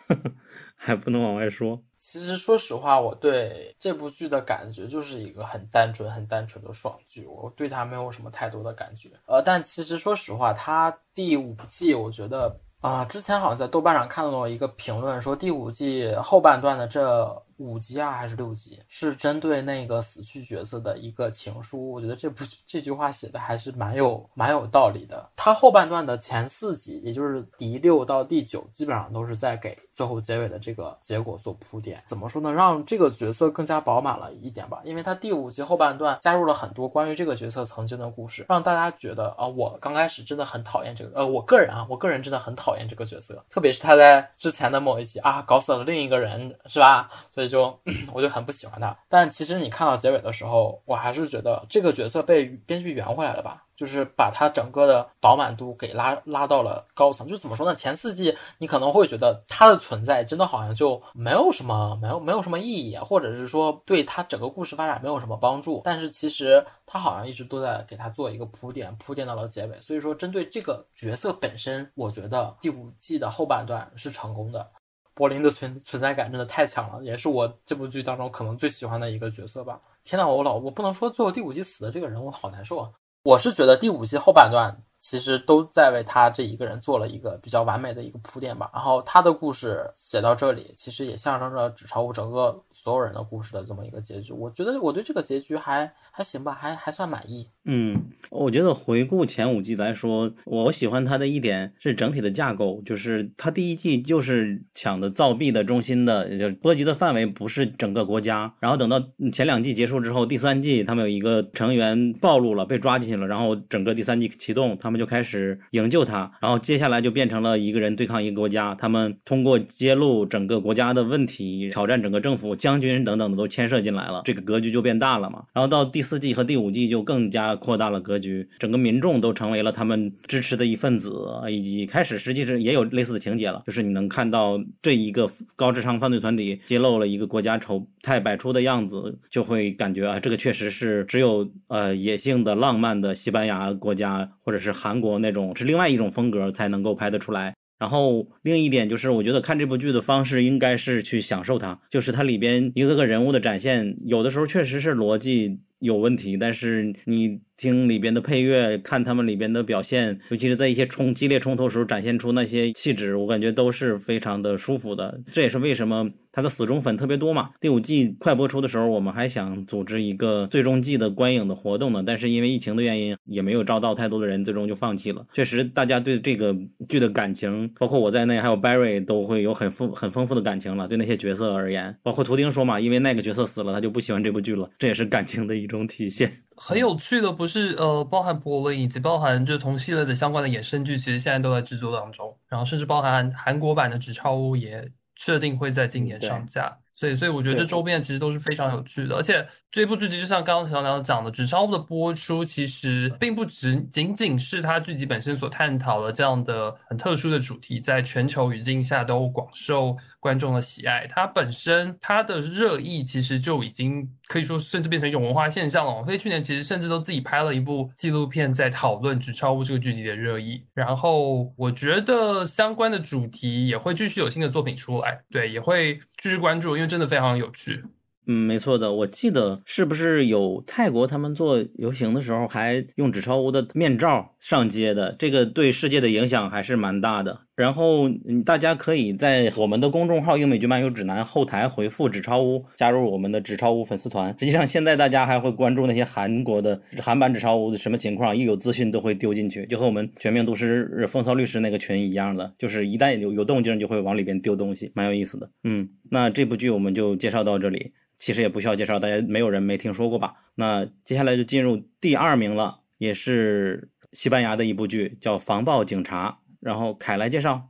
<laughs> 还不能往外说。其实说实话，我对这部剧的感觉就是一个很单纯、很单纯的爽剧，我对它没有什么太多的感觉。呃，但其实说实话，它第五季，我觉得啊，之前好像在豆瓣上看到了一个评论，说第五季后半段的这。五集啊，还是六集？是针对那个死去角色的一个情书。我觉得这部这句话写的还是蛮有蛮有道理的。它后半段的前四集，也就是第六到第九，基本上都是在给最后结尾的这个结果做铺垫。怎么说呢？让这个角色更加饱满了一点吧。因为它第五集后半段加入了很多关于这个角色曾经的故事，让大家觉得啊，我刚开始真的很讨厌这个。呃，我个人啊，我个人真的很讨厌这个角色，特别是他在之前的某一集啊，搞死了另一个人，是吧？所以。就 <clears throat> 我就很不喜欢他，但其实你看到结尾的时候，我还是觉得这个角色被编剧圆回来了吧，就是把他整个的饱满度给拉拉到了高层。就怎么说呢？前四季你可能会觉得他的存在真的好像就没有什么没有没有什么意义，或者是说对他整个故事发展没有什么帮助。但是其实他好像一直都在给他做一个铺垫，铺垫到了结尾。所以说，针对这个角色本身，我觉得第五季的后半段是成功的。柏林的存存在感真的太强了，也是我这部剧当中可能最喜欢的一个角色吧。天呐，我老我不能说最后第五季死的这个人我好难受啊！我是觉得第五季后半段其实都在为他这一个人做了一个比较完美的一个铺垫吧。然后他的故事写到这里，其实也象征着纸钞屋整个所有人的故事的这么一个结局。我觉得我对这个结局还还行吧，还还算满意。嗯，我觉得回顾前五季来说，我喜欢它的一点是整体的架构，就是它第一季就是抢的造币的中心的，就波及的范围不是整个国家。然后等到前两季结束之后，第三季他们有一个成员暴露了，被抓进去了，然后整个第三季启动，他们就开始营救他。然后接下来就变成了一个人对抗一个国家，他们通过揭露整个国家的问题，挑战整个政府，将军等等的都牵涉进来了，这个格局就变大了嘛。然后到第四季和第五季就更加。扩大了格局，整个民众都成为了他们支持的一份子，以及开始实际是也有类似的情节了，就是你能看到这一个高智商犯罪团体揭露了一个国家丑态百出的样子，就会感觉啊，这个确实是只有呃野性的浪漫的西班牙国家或者是韩国那种是另外一种风格才能够拍得出来。然后另一点就是，我觉得看这部剧的方式应该是去享受它，就是它里边一个个人物的展现，有的时候确实是逻辑有问题，但是你。听里边的配乐，看他们里边的表现，尤其是在一些冲激烈冲突时候展现出那些气质，我感觉都是非常的舒服的。这也是为什么他的死忠粉特别多嘛。第五季快播出的时候，我们还想组织一个最终季的观影的活动呢，但是因为疫情的原因，也没有招到太多的人，最终就放弃了。确实，大家对这个剧的感情，包括我在内，还有 Barry 都会有很丰很丰富的感情了。对那些角色而言，包括图丁说嘛，因为那个角色死了，他就不喜欢这部剧了，这也是感情的一种体现。很有趣的不是，呃，包含柏林以及包含就同系列的相关的衍生剧，其实现在都在制作当中。然后甚至包含韩国版的《纸钞屋》也确定会在今年上架。所以，所以我觉得这周边其实都是非常有趣的。而且这部剧集就像刚刚小梁讲的，《纸钞屋》的播出其实并不只仅仅是它剧集本身所探讨的这样的很特殊的主题，在全球语境下都广受。观众的喜爱，它本身它的热议其实就已经可以说甚至变成一种文化现象了。王菲去年其实甚至都自己拍了一部纪录片，在讨论《纸钞屋》这个剧集的热议。然后我觉得相关的主题也会继续有新的作品出来，对，也会继续关注，因为真的非常有趣。嗯，没错的。我记得是不是有泰国他们做游行的时候还用纸钞屋的面罩上街的？这个对世界的影响还是蛮大的。然后嗯大家可以在我们的公众号“英美剧漫游指南”后台回复“纸钞屋”，加入我们的纸钞屋粉丝团。实际上，现在大家还会关注那些韩国的韩版纸钞屋的什么情况，一有资讯都会丢进去，就和我们全命都市风骚律师那个群一样的，就是一旦有有动静就会往里边丢东西，蛮有意思的。嗯，那这部剧我们就介绍到这里，其实也不需要介绍，大家没有人没听说过吧？那接下来就进入第二名了，也是西班牙的一部剧，叫《防暴警察》。然后凯来介绍，《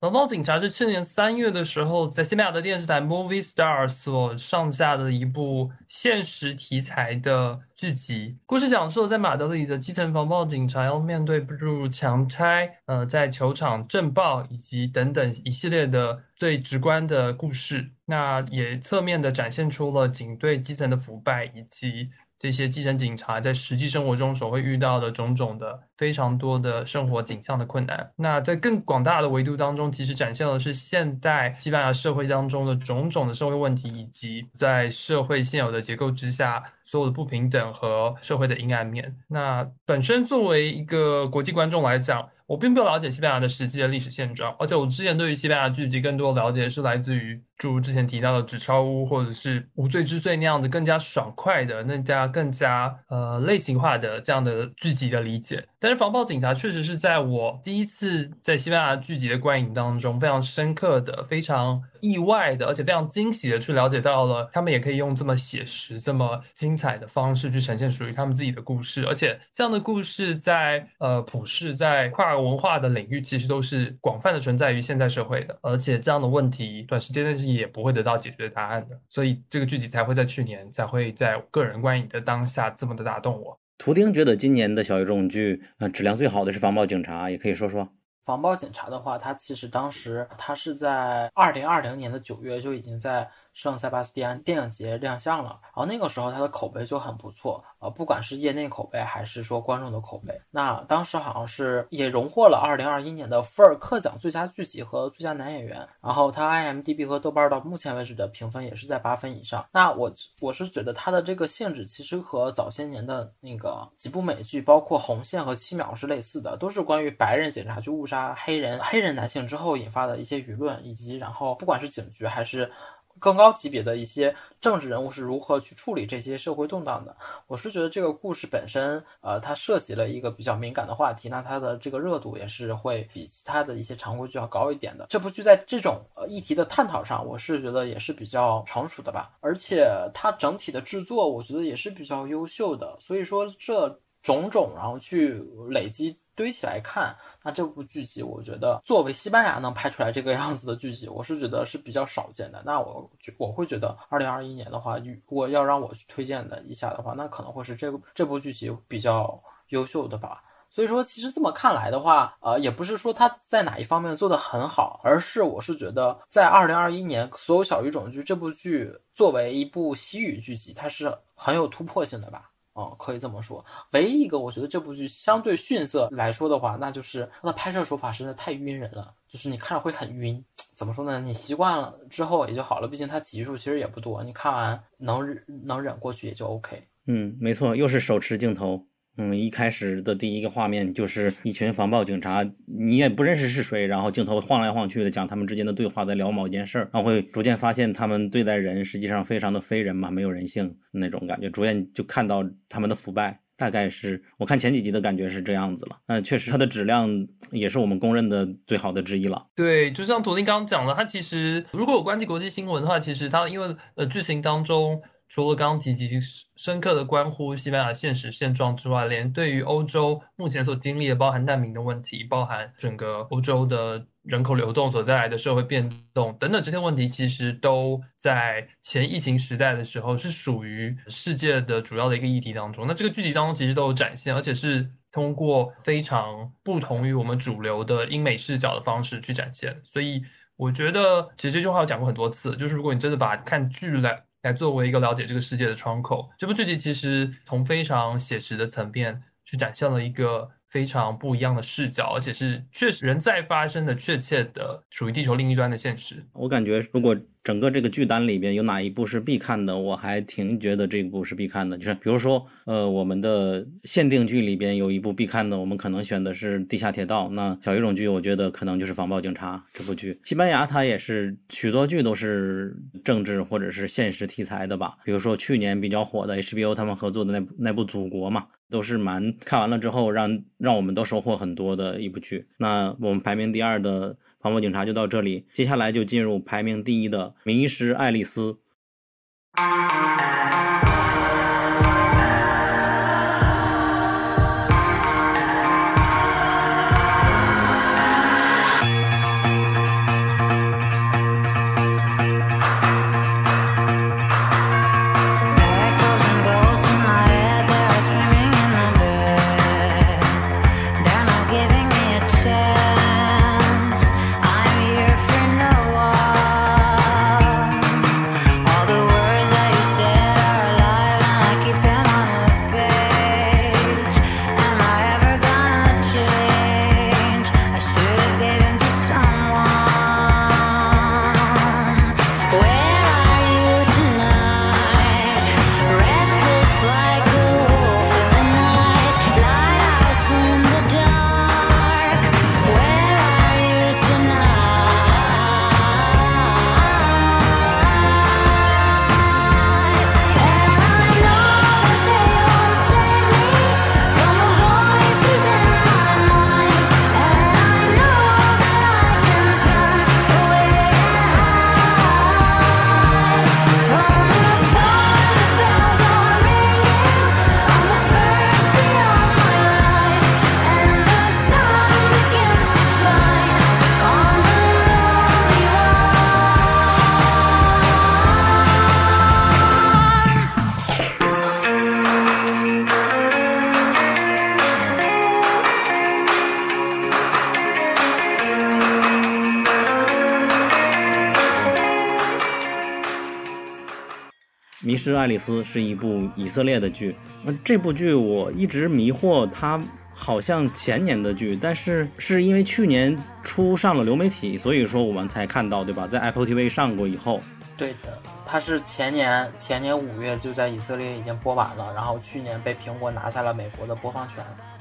防暴警察》是去年三月的时候在西班牙的电视台 Movie Star 所上架的一部现实题材的剧集。故事讲述了在马德里的基层防暴警察要面对诸如强拆、呃在球场震爆以及等等一系列的最直观的故事。那也侧面的展现出了警队基层的腐败以及。这些基层警察在实际生活中所会遇到的种种的非常多的生活景象的困难，那在更广大的维度当中，其实展现的是现代西班牙社会当中的种种的社会问题，以及在社会现有的结构之下所有的不平等和社会的阴暗面。那本身作为一个国际观众来讲，我并不了解西班牙的实际的历史现状，而且我之前对于西班牙剧集更多的了解是来自于诸如之前提到的《纸钞屋》或者是《无罪之罪》那样的更加爽快的、那家更加呃类型化的这样的剧集的理解。但是《防暴警察》确实是在我第一次在西班牙剧集的观影当中非常深刻的、非常意外的，而且非常惊喜的去了解到了他们也可以用这么写实、这么精彩的方式去呈现属于他们自己的故事，而且这样的故事在呃普世在跨文化的领域其实都是广泛的存在于现代社会的，而且这样的问题短时间内是也不会得到解决的答案的，所以这个剧集才会在去年才会在个人观影的当下这么的打动我。图钉觉得今年的小语种剧，呃，质量最好的是《防暴警察》，也可以说说。防暴警察的话，它其实当时它是在二零二零年的九月就已经在圣塞巴斯蒂安电影节亮相了，然后那个时候它的口碑就很不错，呃，不管是业内口碑还是说观众的口碑，那当时好像是也荣获了二零二一年的福尔克奖最佳剧集和最佳男演员，然后它 IMDB 和豆瓣到目前为止的评分也是在八分以上。那我我是觉得它的这个性质其实和早些年的那个几部美剧，包括《红线》和《七秒》是类似的，都是关于白人警察去误杀黑人黑人男性之后引发的一些舆论，以及然后不管是警局还是。更高级别的一些政治人物是如何去处理这些社会动荡的？我是觉得这个故事本身，呃，它涉及了一个比较敏感的话题，那它的这个热度也是会比其他的一些常规剧要高一点的。这部剧在这种呃议题的探讨上，我是觉得也是比较成熟的吧，而且它整体的制作，我觉得也是比较优秀的。所以说这种种，然后去累积。堆起来看，那这部剧集，我觉得作为西班牙能拍出来这个样子的剧集，我是觉得是比较少见的。那我觉我会觉得，二零二一年的话，如果要让我去推荐的一下的话，那可能会是这部这部剧集比较优秀的吧。所以说，其实这么看来的话，呃，也不是说它在哪一方面做得很好，而是我是觉得，在二零二一年所有小语种剧这部剧作为一部西语剧集，它是很有突破性的吧。哦、可以这么说。唯一一个我觉得这部剧相对逊色来说的话，那就是它的拍摄手法实在太晕人了，就是你看着会很晕。怎么说呢？你习惯了之后也就好了，毕竟它集数其实也不多，你看完能能忍过去也就 OK。嗯，没错，又是手持镜头。嗯，一开始的第一个画面就是一群防暴警察，你也不认识是谁，然后镜头晃来晃去的讲他们之间的对话，在聊某件事儿，然后会逐渐发现他们对待人实际上非常的非人嘛，没有人性那种感觉，逐渐就看到他们的腐败。大概是我看前几集的感觉是这样子了，嗯，确实它的质量也是我们公认的最好的之一了。对，就像昨天刚讲的，它其实如果有关注国际新闻的话，其实它因为呃剧情当中。除了刚刚提及深刻的关乎西班牙现实现状之外，连对于欧洲目前所经历的包含难民的问题、包含整个欧洲的人口流动所带来的社会变动等等这些问题，其实都在前疫情时代的时候是属于世界的主要的一个议题当中。那这个剧集当中其实都有展现，而且是通过非常不同于我们主流的英美视角的方式去展现。所以我觉得，其实这句话我讲过很多次，就是如果你真的把看剧来。来作为一个了解这个世界的窗口，这部剧集其实从非常写实的层面去展现了一个非常不一样的视角，而且是确实人在发生的确切的属于地球另一端的现实。我感觉如果整个这个剧单里边有哪一部是必看的，我还挺觉得这部是必看的。就是比如说，呃，我们的限定剧里边有一部必看的，我们可能选的是《地下铁道》。那小语种剧，我觉得可能就是《防暴警察》这部剧。西班牙它也是许多剧都是政治或者是现实题材的吧。比如说去年比较火的 HBO 他们合作的那那部《祖国》嘛，都是蛮看完了之后让让我们都收获很多的一部剧。那我们排名第二的。防暴警察就到这里，接下来就进入排名第一的《迷失爱丽丝》。迷失爱丽丝是一部以色列的剧，那这部剧我一直迷惑，它好像前年的剧，但是是因为去年初上了流媒体，所以说我们才看到，对吧？在 Apple TV 上过以后，对的，它是前年前年五月就在以色列已经播完了，然后去年被苹果拿下了美国的播放权。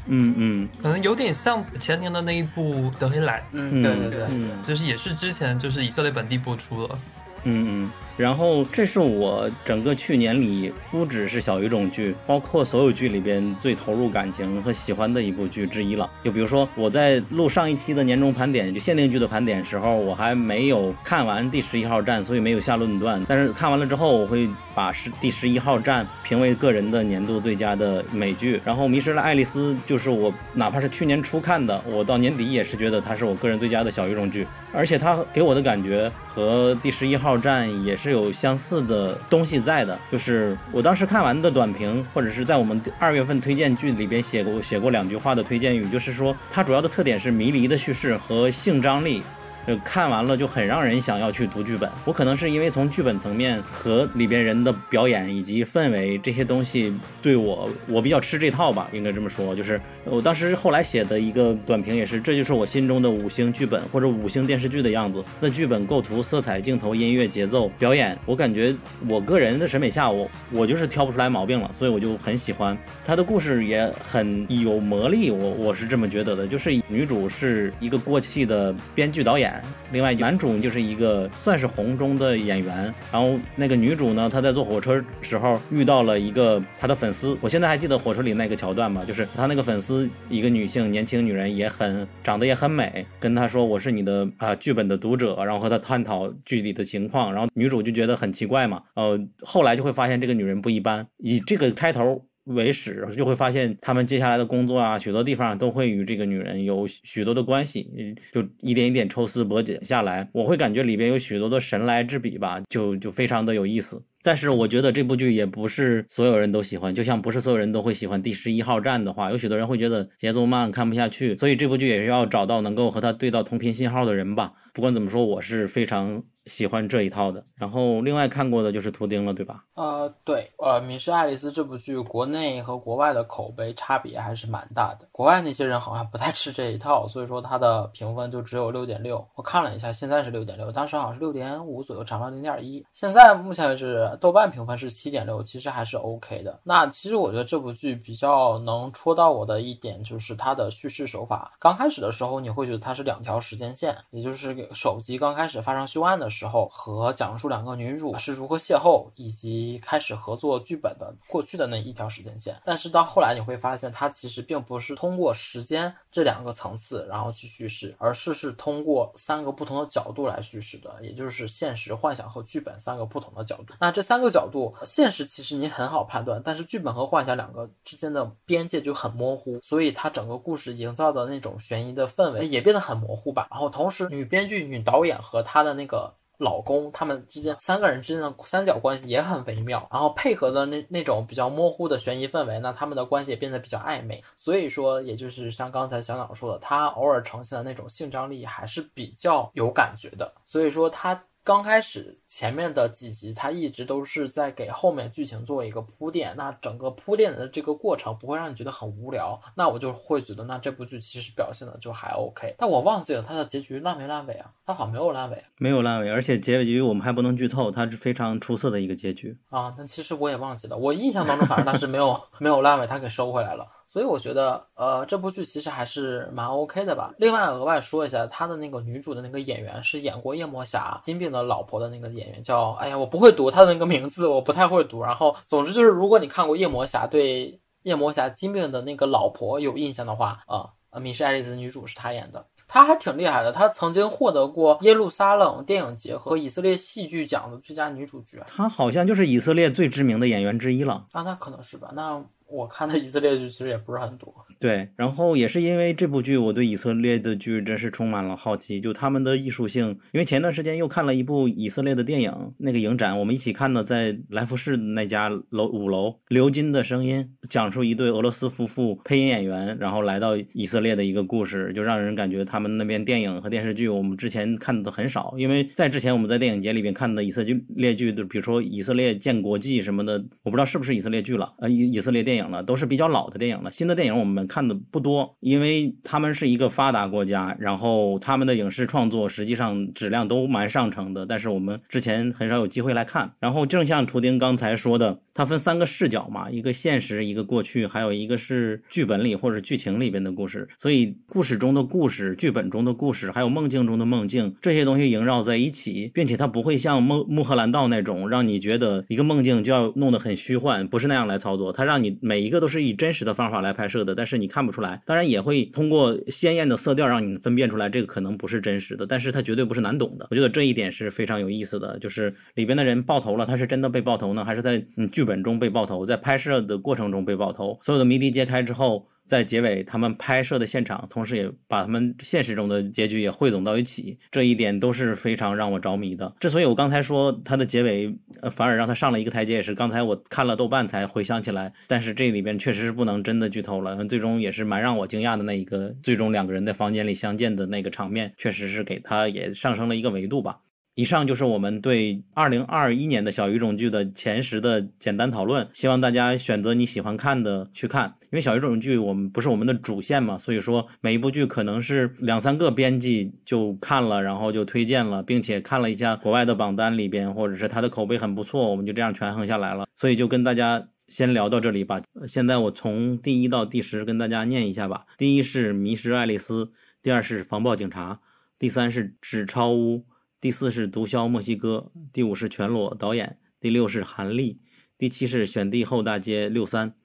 嗯嗯，可能有点像前年的那一部《德黑兰》，嗯，对对对，嗯就是也是之前就是以色列本地播出了。嗯嗯，然后这是我整个去年里不只是小语种剧，包括所有剧里边最投入感情和喜欢的一部剧之一了。就比如说我在录上一期的年终盘点，就限定剧的盘点时候，我还没有看完第十一号站，所以没有下论断。但是看完了之后，我会把十第十一号站评为个人的年度最佳的美剧。然后《迷失了爱丽丝》就是我哪怕是去年初看的，我到年底也是觉得它是我个人最佳的小语种剧，而且它给我的感觉和第十一号站也是是有相似的东西在的。就是我当时看完的短评，或者是在我们二月份推荐剧里边写过写过两句话的推荐语，就是说它主要的特点是迷离的叙事和性张力。就看完了就很让人想要去读剧本。我可能是因为从剧本层面和里边人的表演以及氛围这些东西对我我比较吃这套吧，应该这么说。就是我当时后来写的一个短评也是，这就是我心中的五星剧本或者五星电视剧的样子。那剧本构图、色彩、镜头、音乐、节奏、表演，我感觉我个人的审美下，我我就是挑不出来毛病了，所以我就很喜欢。他的故事也很有魔力，我我是这么觉得的。就是女主是一个过气的编剧导演。另外，男主就是一个算是红中的演员，然后那个女主呢，她在坐火车时候遇到了一个她的粉丝，我现在还记得火车里那个桥段嘛，就是她那个粉丝一个女性年轻女人，也很长得也很美，跟她说我是你的啊剧本的读者，然后和她探讨剧里的情况，然后女主就觉得很奇怪嘛，呃，后来就会发现这个女人不一般，以这个开头。为始，就会发现他们接下来的工作啊，许多地方都会与这个女人有许多的关系，就一点一点抽丝剥茧下来，我会感觉里边有许多的神来之笔吧，就就非常的有意思。但是我觉得这部剧也不是所有人都喜欢，就像不是所有人都会喜欢第十一号站的话，有许多人会觉得节奏慢看不下去，所以这部剧也是要找到能够和他对到同频信号的人吧。不管怎么说，我是非常喜欢这一套的。然后另外看过的就是图钉了，对吧？呃，对，呃，《迷失爱丽丝》这部剧，国内和国外的口碑差别还是蛮大的。国外那些人好像不太吃这一套，所以说它的评分就只有六点六。我看了一下，现在是六点六，当时好像是六点五左右，涨到零点一。现在目前为止，豆瓣评分是七点六，其实还是 OK 的。那其实我觉得这部剧比较能戳到我的一点就是它的叙事手法。刚开始的时候，你会觉得它是两条时间线，也就是手机刚开始发生凶案的时，时候和讲述两个女主是如何邂逅，以及开始合作剧本的过去的那一条时间线。但是到后来你会发现，它其实并不是通过时间这两个层次然后去叙事，而是是通过三个不同的角度来叙事的，也就是现实、幻想和剧本三个不同的角度。那这三个角度，现实其实你很好判断，但是剧本和幻想两个之间的边界就很模糊，所以它整个故事营造的那种悬疑的氛围也变得很模糊吧。然后同时，女编剧、女导演和她的那个。老公他们之间三个人之间的三角关系也很微妙，然后配合的那那种比较模糊的悬疑氛围，那他们的关系也变得比较暧昧。所以说，也就是像刚才小鸟说的，他偶尔呈现的那种性张力还是比较有感觉的。所以说他。刚开始前面的几集，它一直都是在给后面剧情做一个铺垫，那整个铺垫的这个过程不会让你觉得很无聊，那我就会觉得那这部剧其实表现的就还 OK。但我忘记了它的结局烂没烂尾啊？它好像没有烂尾，没有烂尾，而且结局我们还不能剧透，它是非常出色的一个结局啊。但其实我也忘记了，我印象当中反正它是没有 <laughs> 没有烂尾，它给收回来了。所以我觉得，呃，这部剧其实还是蛮 OK 的吧。另外，额外说一下，他的那个女主的那个演员是演过夜魔侠金并的老婆的那个演员，叫哎呀，我不会读他的那个名字，我不太会读。然后，总之就是，如果你看过夜魔侠，对夜魔侠金并的那个老婆有印象的话，啊，《迷失爱丽丝》女主是他演的，他还挺厉害的。他曾经获得过耶路撒冷电影节和以色列戏剧奖的最佳女主角。她好像就是以色列最知名的演员之一了。啊，那可能是吧。那。我看的以色列剧其实也不是很多，对，然后也是因为这部剧，我对以色列的剧真是充满了好奇，就他们的艺术性。因为前段时间又看了一部以色列的电影，那个影展我们一起看的，在来福士那家楼五楼，《流金的声音》，讲述一对俄罗斯夫妇配音演员，然后来到以色列的一个故事，就让人感觉他们那边电影和电视剧我们之前看的很少，因为在之前我们在电影节里边看的以色列剧，就比如说《以色列建国记》什么的，我不知道是不是以色列剧了，呃，以以色列电电影。了都是比较老的电影了，新的电影我们看的不多，因为他们是一个发达国家，然后他们的影视创作实际上质量都蛮上乘的，但是我们之前很少有机会来看。然后正像图丁刚才说的，它分三个视角嘛，一个现实，一个过去，还有一个是剧本里或者剧情里边的故事。所以故事中的故事、剧本中的故事，还有梦境中的梦境，这些东西萦绕在一起，并且它不会像《梦穆赫兰道》那种让你觉得一个梦境就要弄得很虚幻，不是那样来操作，它让你每。一个都是以真实的方法来拍摄的，但是你看不出来。当然也会通过鲜艳的色调让你分辨出来，这个可能不是真实的，但是它绝对不是难懂的。我觉得这一点是非常有意思的，就是里边的人爆头了，他是真的被爆头呢，还是在嗯剧本中被爆头，在拍摄的过程中被爆头？所有的谜底揭开之后。在结尾，他们拍摄的现场，同时也把他们现实中的结局也汇总到一起，这一点都是非常让我着迷的。之所以我刚才说它的结尾，呃，反而让他上了一个台阶，也是刚才我看了豆瓣才回想起来。但是这里边确实是不能真的剧透了，最终也是蛮让我惊讶的那一个，最终两个人在房间里相见的那个场面，确实是给他也上升了一个维度吧。以上就是我们对二零二一年的小语种剧的前十的简单讨论，希望大家选择你喜欢看的去看。因为小语种剧我们不是我们的主线嘛，所以说每一部剧可能是两三个编辑就看了，然后就推荐了，并且看了一下国外的榜单里边，或者是它的口碑很不错，我们就这样权衡下来了。所以就跟大家先聊到这里吧。现在我从第一到第十跟大家念一下吧。第一是《迷失爱丽丝》，第二是《防暴警察》，第三是《纸钞屋》。第四是毒枭墨西哥，第五是全裸导演，第六是韩立，第七是选帝后大街六三，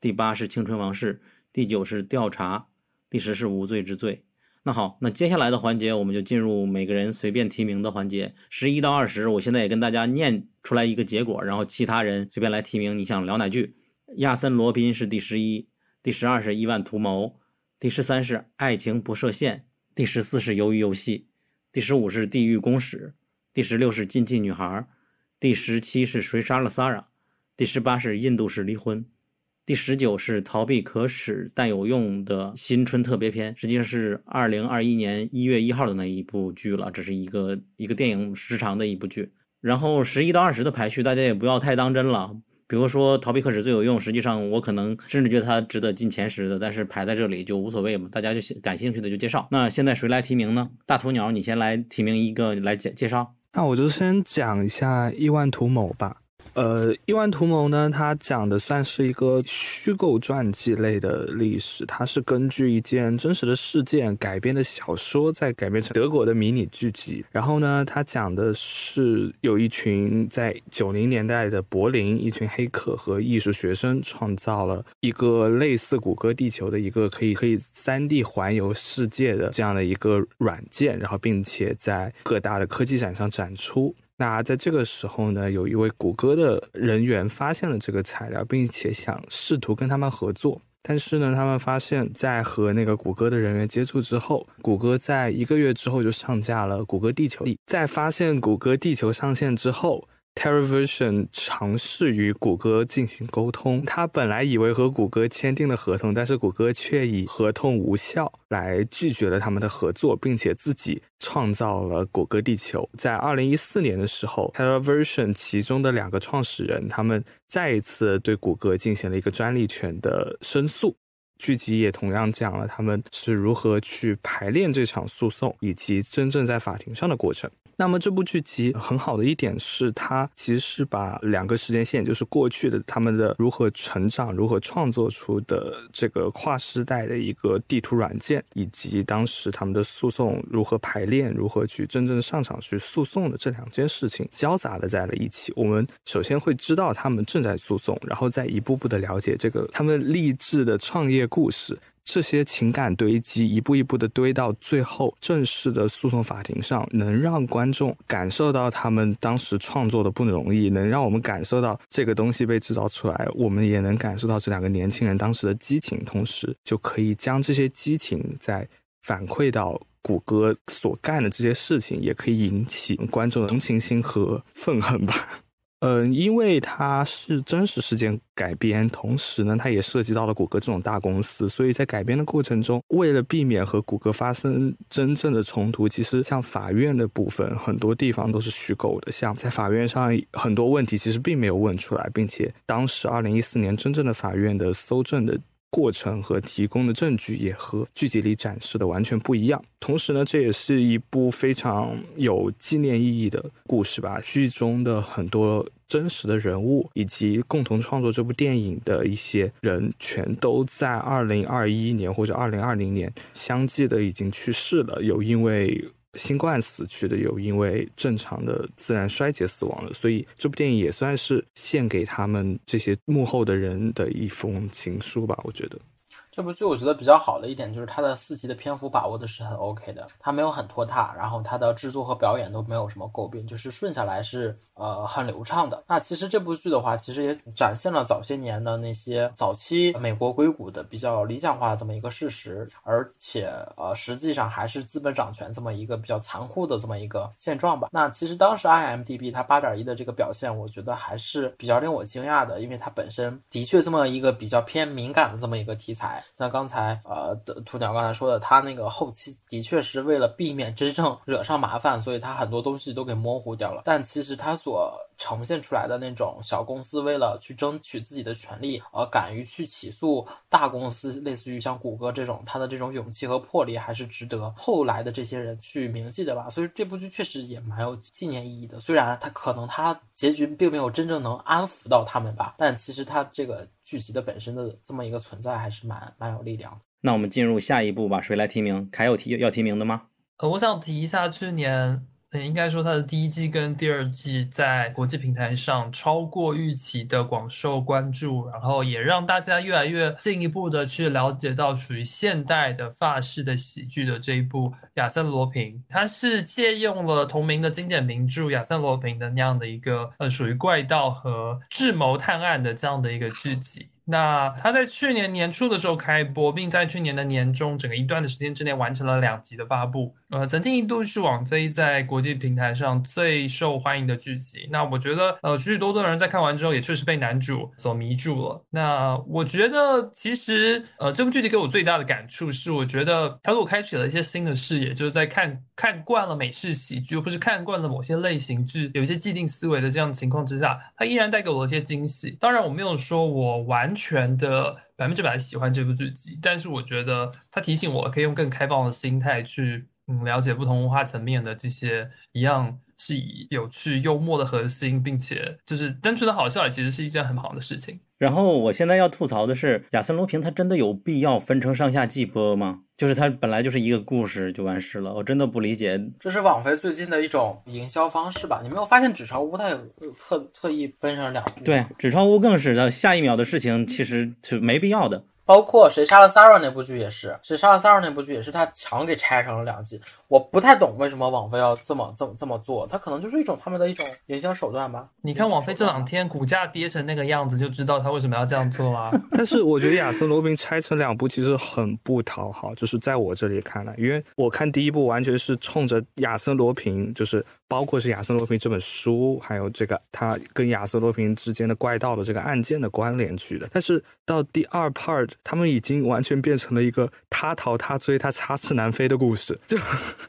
第八是青春往事，第九是调查，第十是无罪之罪。那好，那接下来的环节我们就进入每个人随便提名的环节，十一到二十，我现在也跟大家念出来一个结果，然后其他人随便来提名你想聊哪句。亚森罗宾是第十一，第十二是亿万图谋，第十三是爱情不设限，第十四是鱿鱼游戏。第十五是地狱公使，第十六是禁忌女孩，第十七是谁杀了 Sara，第十八是印度式离婚，第十九是逃避可耻但有用的新春特别篇，实际上是二零二一年一月一号的那一部剧了，这是一个一个电影时长的一部剧。然后十一到二十的排序，大家也不要太当真了。比如说逃避课时最有用，实际上我可能甚至觉得它值得进前十的，但是排在这里就无所谓嘛，大家就感兴趣的就介绍。那现在谁来提名呢？大鸵鸟，你先来提名一个来介介绍。那我就先讲一下亿万图谋吧。呃，亿万图谋呢，它讲的算是一个虚构传记类的历史，它是根据一件真实的事件改编的小说，再改编成德国的迷你剧集。然后呢，它讲的是有一群在九零年代的柏林，一群黑客和艺术学生创造了一个类似谷歌地球的一个可以可以三 D 环游世界的这样的一个软件，然后并且在各大的科技展上展出。那在这个时候呢，有一位谷歌的人员发现了这个材料，并且想试图跟他们合作。但是呢，他们发现，在和那个谷歌的人员接触之后，谷歌在一个月之后就上架了谷歌地球。在发现谷歌地球上线之后。Terravision 尝试与谷歌进行沟通，他本来以为和谷歌签订了合同，但是谷歌却以合同无效来拒绝了他们的合作，并且自己创造了谷歌地球。在二零一四年的时候，Terravision 其中的两个创始人，他们再一次对谷歌进行了一个专利权的申诉。剧集也同样讲了他们是如何去排练这场诉讼，以及真正在法庭上的过程。那么这部剧集很好的一点是，它其实是把两个时间线，就是过去的他们的如何成长、如何创作出的这个跨时代的一个地图软件，以及当时他们的诉讼如何排练、如何去真正上场去诉讼的这两件事情交杂的在了一起。我们首先会知道他们正在诉讼，然后再一步步的了解这个他们励志的创业故事。这些情感堆积，一步一步的堆到最后正式的诉讼法庭上，能让观众感受到他们当时创作的不容易，能让我们感受到这个东西被制造出来，我们也能感受到这两个年轻人当时的激情，同时就可以将这些激情再反馈到谷歌所干的这些事情，也可以引起观众的同情心和愤恨吧。嗯，因为它是真实事件改编，同时呢，它也涉及到了谷歌这种大公司，所以在改编的过程中，为了避免和谷歌发生真正的冲突，其实像法院的部分，很多地方都是虚构的，像在法院上很多问题其实并没有问出来，并且当时二零一四年真正的法院的搜证的。过程和提供的证据也和剧集里展示的完全不一样。同时呢，这也是一部非常有纪念意义的故事吧。剧中的很多真实的人物以及共同创作这部电影的一些人，全都在二零二一年或者二零二零年相继的已经去世了。有因为。新冠死去的有因为正常的自然衰竭死亡了，所以这部电影也算是献给他们这些幕后的人的一封情书吧，我觉得。这部剧我觉得比较好的一点就是它的四集的篇幅把握的是很 OK 的，它没有很拖沓，然后它的制作和表演都没有什么诟病，就是顺下来是呃很流畅的。那其实这部剧的话，其实也展现了早些年的那些早期美国硅谷的比较理想化的这么一个事实，而且呃实际上还是资本掌权这么一个比较残酷的这么一个现状吧。那其实当时 IMDB 它八点一的这个表现，我觉得还是比较令我惊讶的，因为它本身的确这么一个比较偏敏感的这么一个题材。像刚才呃的图鸟刚才说的，他那个后期的确是为了避免真正惹上麻烦，所以他很多东西都给模糊掉了。但其实他所呈现出来的那种小公司为了去争取自己的权利而敢于去起诉大公司，类似于像谷歌这种，他的这种勇气和魄力还是值得后来的这些人去铭记的吧。所以这部剧确实也蛮有纪念意义的。虽然他可能他结局并没有真正能安抚到他们吧，但其实他这个。剧集的本身的这么一个存在还是蛮蛮有力量的。那我们进入下一步吧，谁来提名？凯有提要提名的吗？呃，我想提一下去年。嗯，应该说它的第一季跟第二季在国际平台上超过预期的广受关注，然后也让大家越来越进一步的去了解到属于现代的法式的喜剧的这一部《亚森罗平》，它是借用了同名的经典名著《亚森罗平》的那样的一个呃属于怪盗和智谋探案的这样的一个剧集。那它在去年年初的时候开播，并在去年的年中整个一段的时间之内完成了两集的发布。呃，曾经一度是网飞在国际平台上最受欢迎的剧集。那我觉得，呃，许许多多的人在看完之后，也确实被男主所迷住了。那我觉得，其实，呃，这部剧集给我最大的感触是，我觉得它给我开启了一些新的视野，就是在看看惯了美式喜剧，或是看惯了某些类型剧，有一些既定思维的这样的情况之下，它依然带给我一些惊喜。当然，我没有说我完全的百分之百喜欢这部剧集，但是我觉得它提醒我可以用更开放的心态去。嗯，了解不同文化层面的这些，一样是以有趣、幽默的核心，并且就是单纯的好笑，也其实是一件很好的事情。然后我现在要吐槽的是，亚森罗平他真的有必要分成上下季播吗？就是它本来就是一个故事就完事了，我真的不理解。这是网飞最近的一种营销方式吧？你没有发现《纸钞屋》它有特特意分成两部？对，《纸钞屋》更是的，下一秒的事情其实是没必要的。包括谁杀了 Sarah 那部剧也是，谁杀了 Sarah 那部剧也是他强给拆成了两季。我不太懂为什么网飞要这么这么这么做，他可能就是一种他们的一种营销手段吧。你看网飞这两天股价跌成那个样子，就知道他为什么要这样做了。<laughs> 但是我觉得亚瑟罗宾拆成两部其实很不讨好，就是在我这里看来，因为我看第一部完全是冲着亚瑟罗宾，就是包括是亚瑟罗平这本书，还有这个他跟亚瑟罗平之间的怪盗的这个案件的关联去的。但是到第二 part。他们已经完全变成了一个他逃他追他插翅难飞的故事，就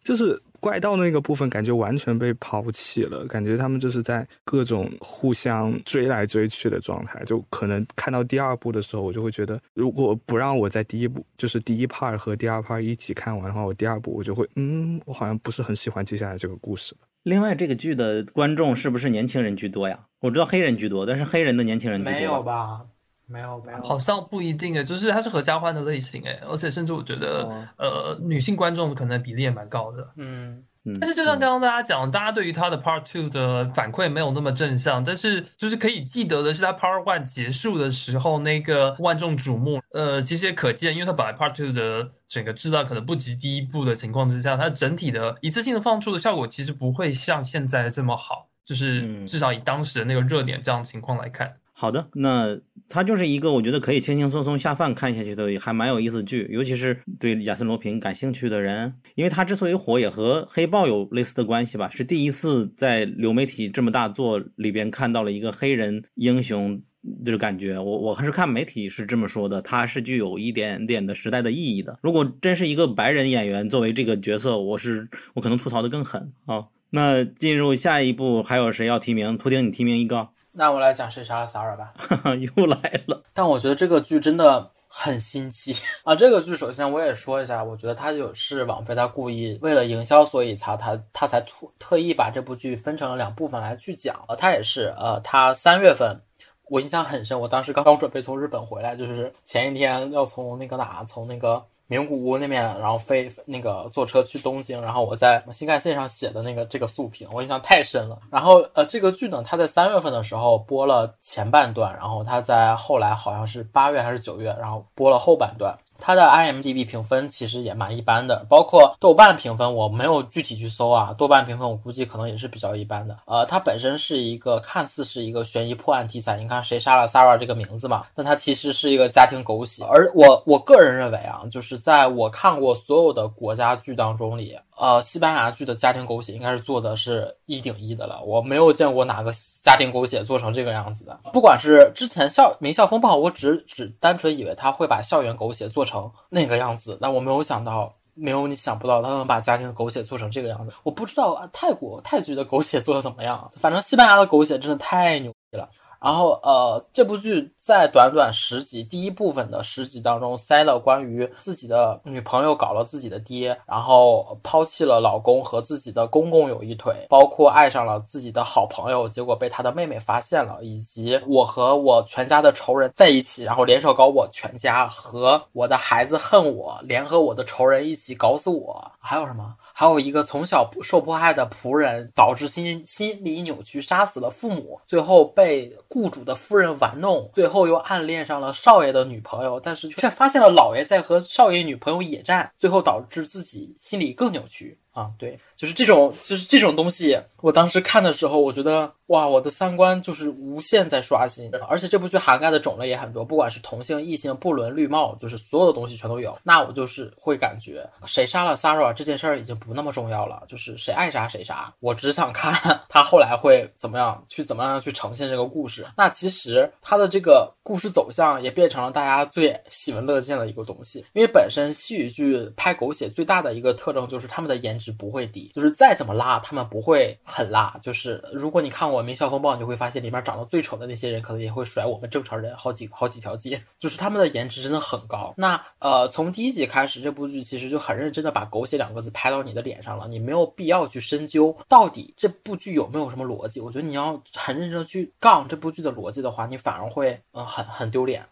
就是怪盗那个部分感觉完全被抛弃了，感觉他们就是在各种互相追来追去的状态。就可能看到第二部的时候，我就会觉得，如果不让我在第一部就是第一 part 和第二 part 一起看完的话，我第二部我就会嗯，我好像不是很喜欢接下来这个故事。另外，这个剧的观众是不是年轻人居多呀？我知道黑人居多，但是黑人的年轻人没有吧？没有没有，好像不一定诶，就是它是合家欢的类型诶，而且甚至我觉得，呃，女性观众可能比例也蛮高的。嗯，但是就像刚刚大家讲，大家对于他的 Part Two 的反馈没有那么正向，但是就是可以记得的是，他 Part One 结束的时候那个万众瞩目，呃，其实也可见，因为他本来 Part Two 的整个质量可能不及第一部的情况之下，它整体的一次性的放出的效果其实不会像现在这么好，就是至少以当时的那个热点这样情况来看。好的，那它就是一个我觉得可以轻轻松松下饭看下去的，还蛮有意思的剧，尤其是对亚森罗平感兴趣的人，因为他之所以火，也和黑豹有类似的关系吧，是第一次在流媒体这么大作里边看到了一个黑人英雄，就是感觉，我我还是看媒体是这么说的，他是具有一点点的时代的意义的。如果真是一个白人演员作为这个角色，我是我可能吐槽的更狠啊。那进入下一步，还有谁要提名？图丁，你提名一个。那我来讲谁杀了萨尔吧，<laughs> 又来了。但我觉得这个剧真的很新奇啊！这个剧首先我也说一下，我觉得它就是网飞，他故意为了营销，所以才他他才特特意把这部剧分成了两部分来去讲。呃，他也是呃，他三月份我印象很深，我当时刚刚准备从日本回来，就是前一天要从那个哪，从那个。名古屋那边，然后飞那个坐车去东京，然后我在新干线上写的那个这个速评，我印象太深了。然后呃，这个剧呢，它在三月份的时候播了前半段，然后它在后来好像是八月还是九月，然后播了后半段。它的 IMDB 评分其实也蛮一般的，包括豆瓣评分我没有具体去搜啊，豆瓣评分我估计可能也是比较一般的。呃，它本身是一个看似是一个悬疑破案题材，你看谁杀了 Sarah 这个名字嘛，但它其实是一个家庭狗血。而我我个人认为啊，就是在我看过所有的国家剧当中里。呃，西班牙剧的家庭狗血应该是做的是一顶一的了，我没有见过哪个家庭狗血做成这个样子的。不管是之前校名校风暴，我只只单纯以为他会把校园狗血做成那个样子，但我没有想到，没有你想不到他能把家庭狗血做成这个样子。我不知道啊，泰国泰剧的狗血做的怎么样，反正西班牙的狗血真的太牛逼了。然后呃，这部剧。在短短十集第一部分的十集当中，塞了关于自己的女朋友搞了自己的爹，然后抛弃了老公和自己的公公有一腿，包括爱上了自己的好朋友，结果被他的妹妹发现了，以及我和我全家的仇人在一起，然后联手搞我全家和我的孩子恨我，联合我的仇人一起搞死我，还有什么？还有一个从小受迫害的仆人，导致心心理扭曲，杀死了父母，最后被雇主的夫人玩弄，最后。后又暗恋上了少爷的女朋友，但是却发现了老爷在和少爷女朋友野战，最后导致自己心里更扭曲。啊，对，就是这种，就是这种东西。我当时看的时候，我觉得哇，我的三观就是无限在刷新。而且这部剧涵盖的种类也很多，不管是同性、异性、不伦、绿帽，就是所有的东西全都有。那我就是会感觉，谁杀了 Sarah 这件事儿已经不那么重要了，就是谁爱杀谁杀。我只想看 <laughs> 他后来会怎么样，去怎么样去呈现这个故事。那其实他的这个故事走向也变成了大家最喜闻乐见的一个东西。因为本身戏语剧拍狗血最大的一个特征就是他们的是不会低，就是再怎么拉，他们不会。很拉，就是如果你看过《名校风暴》，你就会发现里面长得最丑的那些人，可能也会甩我们正常人好几好几条街。就是他们的颜值真的很高。那呃，从第一集开始，这部剧其实就很认真的把“狗血”两个字拍到你的脸上了。你没有必要去深究到底这部剧有没有什么逻辑。我觉得你要很认真去杠这部剧的逻辑的话，你反而会呃很很丢脸。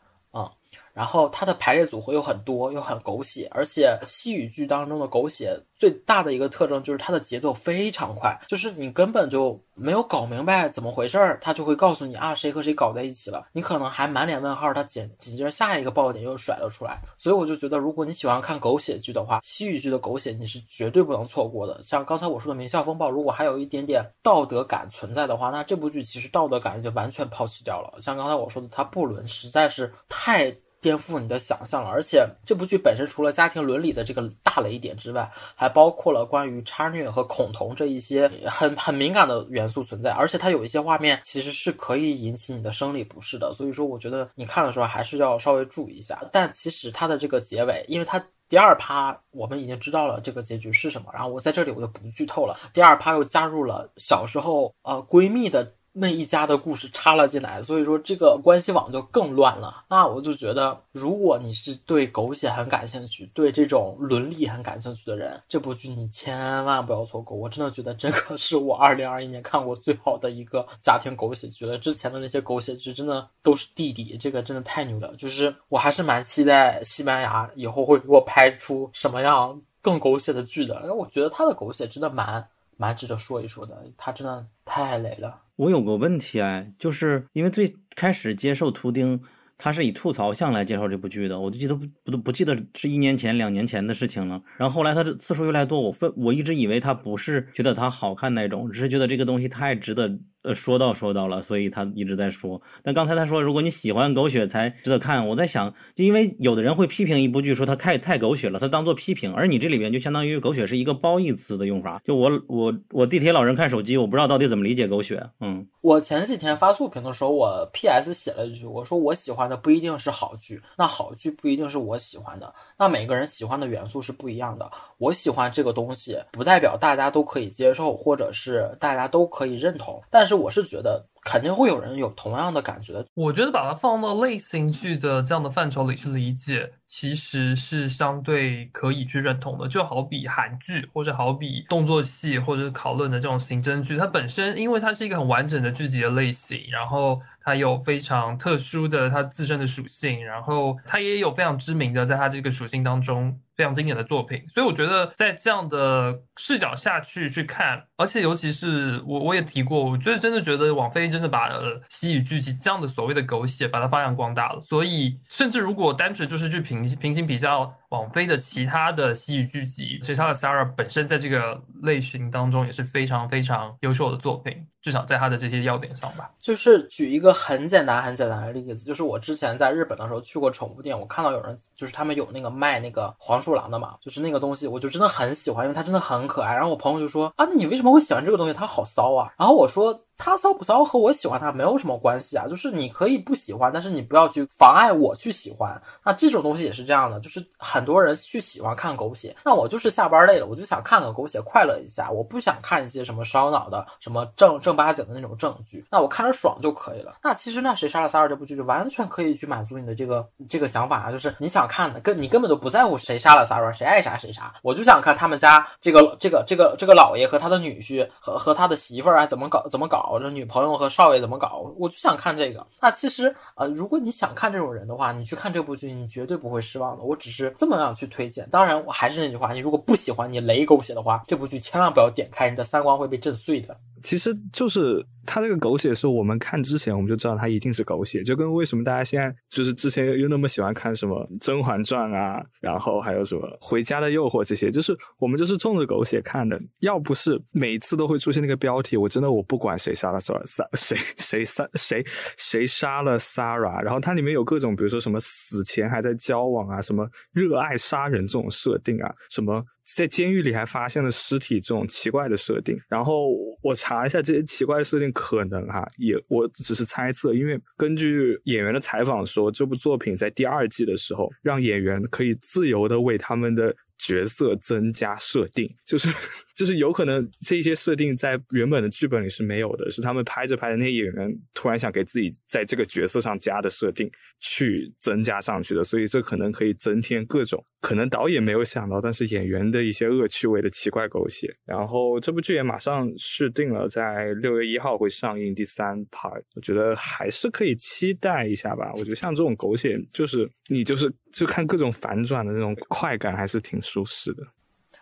然后它的排列组合又很多，又很狗血，而且西语剧当中的狗血最大的一个特征就是它的节奏非常快，就是你根本就没有搞明白怎么回事儿，他就会告诉你啊谁和谁搞在一起了，你可能还满脸问号，他紧紧接着下一个爆点又甩了出来，所以我就觉得如果你喜欢看狗血剧的话，西语剧的狗血你是绝对不能错过的。像刚才我说的《名校风暴》，如果还有一点点道德感存在的话，那这部剧其实道德感已经完全抛弃掉了。像刚才我说的，它不伦实在是太。<laughs> 颠覆你的想象了，而且这部剧本身除了家庭伦理的这个大雷点之外，还包括了关于差虐和恐同这一些很很敏感的元素存在，而且它有一些画面其实是可以引起你的生理不适的，所以说我觉得你看的时候还是要稍微注意一下。但其实它的这个结尾，因为它第二趴我们已经知道了这个结局是什么，然后我在这里我就不剧透了。第二趴又加入了小时候呃闺蜜的。那一家的故事插了进来，所以说这个关系网就更乱了。那我就觉得，如果你是对狗血很感兴趣，对这种伦理很感兴趣的人，这部剧你千万不要错过。我真的觉得这个 <laughs> 是我二零二一年看过最好的一个家庭狗血剧了。之前的那些狗血剧真的都是弟弟，这个真的太牛了。就是我还是蛮期待西班牙以后会给我拍出什么样更狗血的剧的，因为我觉得他的狗血真的蛮蛮值得说一说的，他真的太累了。我有个问题哎，就是因为最开始接受图钉，他是以吐槽向来介绍这部剧的，我就记得不不不记得是一年前、两年前的事情了。然后后来他的次数越来越多，我分我一直以为他不是觉得他好看那种，只是觉得这个东西太值得。呃，说到说到了，所以他一直在说。但刚才他说，如果你喜欢狗血才值得看。我在想，就因为有的人会批评一部剧，说它太太狗血了，他当做批评。而你这里边就相当于狗血是一个褒义词的用法。就我我我地铁老人看手机，我不知道到底怎么理解狗血。嗯，我前几天发速评的时候，我 P.S 写了一句，我说我喜欢的不一定是好剧，那好剧不一定是我喜欢的。那每个人喜欢的元素是不一样的。我喜欢这个东西，不代表大家都可以接受，或者是大家都可以认同。但是我是觉得。肯定会有人有同样的感觉。我觉得把它放到类型剧的这样的范畴里去理解，其实是相对可以去认同的。就好比韩剧，或者好比动作戏，或者是讨论的这种刑侦剧，它本身因为它是一个很完整的剧集的类型，然后它有非常特殊的它自身的属性，然后它也有非常知名的在它这个属性当中。非常经典的作品，所以我觉得在这样的视角下去去看，而且尤其是我我也提过，我觉得真的觉得网飞真的把西语剧集这样的所谓的狗血把它发扬光大了。所以，甚至如果单纯就是去平平行比较网飞的其他的西语剧集，其实他的 Sarah 本身在这个类型当中也是非常非常优秀的作品，至少在他的这些要点上吧。就是举一个很简单很简单的例子，就是我之前在日本的时候去过宠物店，我看到有人就是他们有那个卖那个黄。鼠狼的嘛，就是那个东西，我就真的很喜欢，因为它真的很可爱。然后我朋友就说啊，那你为什么会喜欢这个东西？它好骚啊。然后我说。他骚不骚和我喜欢他没有什么关系啊，就是你可以不喜欢，但是你不要去妨碍我去喜欢。那这种东西也是这样的，就是很多人去喜欢看狗血，那我就是下班累了，我就想看个狗血快乐一下，我不想看一些什么烧脑的、什么正正八经的那种证据，那我看着爽就可以了。那其实那谁杀了萨尔这部剧就完全可以去满足你的这个这个想法啊，就是你想看的，跟你根本就不在乎谁杀了萨尔，谁爱杀谁杀，我就想看他们家这个这个这个这个老爷和他的女婿和和他的媳妇儿啊怎么搞怎么搞。这女朋友和少爷怎么搞？我就想看这个。那其实呃，如果你想看这种人的话，你去看这部剧，你绝对不会失望的。我只是这么样去推荐。当然，我还是那句话，你如果不喜欢你雷狗血的话，这部剧千万不要点开，你的三观会被震碎的。其实就是它这个狗血是我们看之前我们就知道它一定是狗血，就跟为什么大家现在就是之前又那么喜欢看什么《甄嬛传》啊，然后还有什么《回家的诱惑》这些，就是我们就是冲着狗血看的。要不是每次都会出现那个标题，我真的我不管谁杀了 Sarah，谁谁杀谁谁杀了 Sarah，然后它里面有各种比如说什么死前还在交往啊，什么热爱杀人这种设定啊，什么。在监狱里还发现了尸体这种奇怪的设定，然后我查一下这些奇怪的设定，可能哈也我只是猜测，因为根据演员的采访说，这部作品在第二季的时候，让演员可以自由的为他们的。角色增加设定，就是 <laughs> 就是有可能这些设定在原本的剧本里是没有的，是他们拍着拍着那些演员突然想给自己在这个角色上加的设定去增加上去的，所以这可能可以增添各种可能导演没有想到，但是演员的一些恶趣味的奇怪狗血。然后这部剧也马上续定了，在六月一号会上映第三 part，我觉得还是可以期待一下吧。我觉得像这种狗血，就是你就是就看各种反转的那种快感，还是挺。舒适的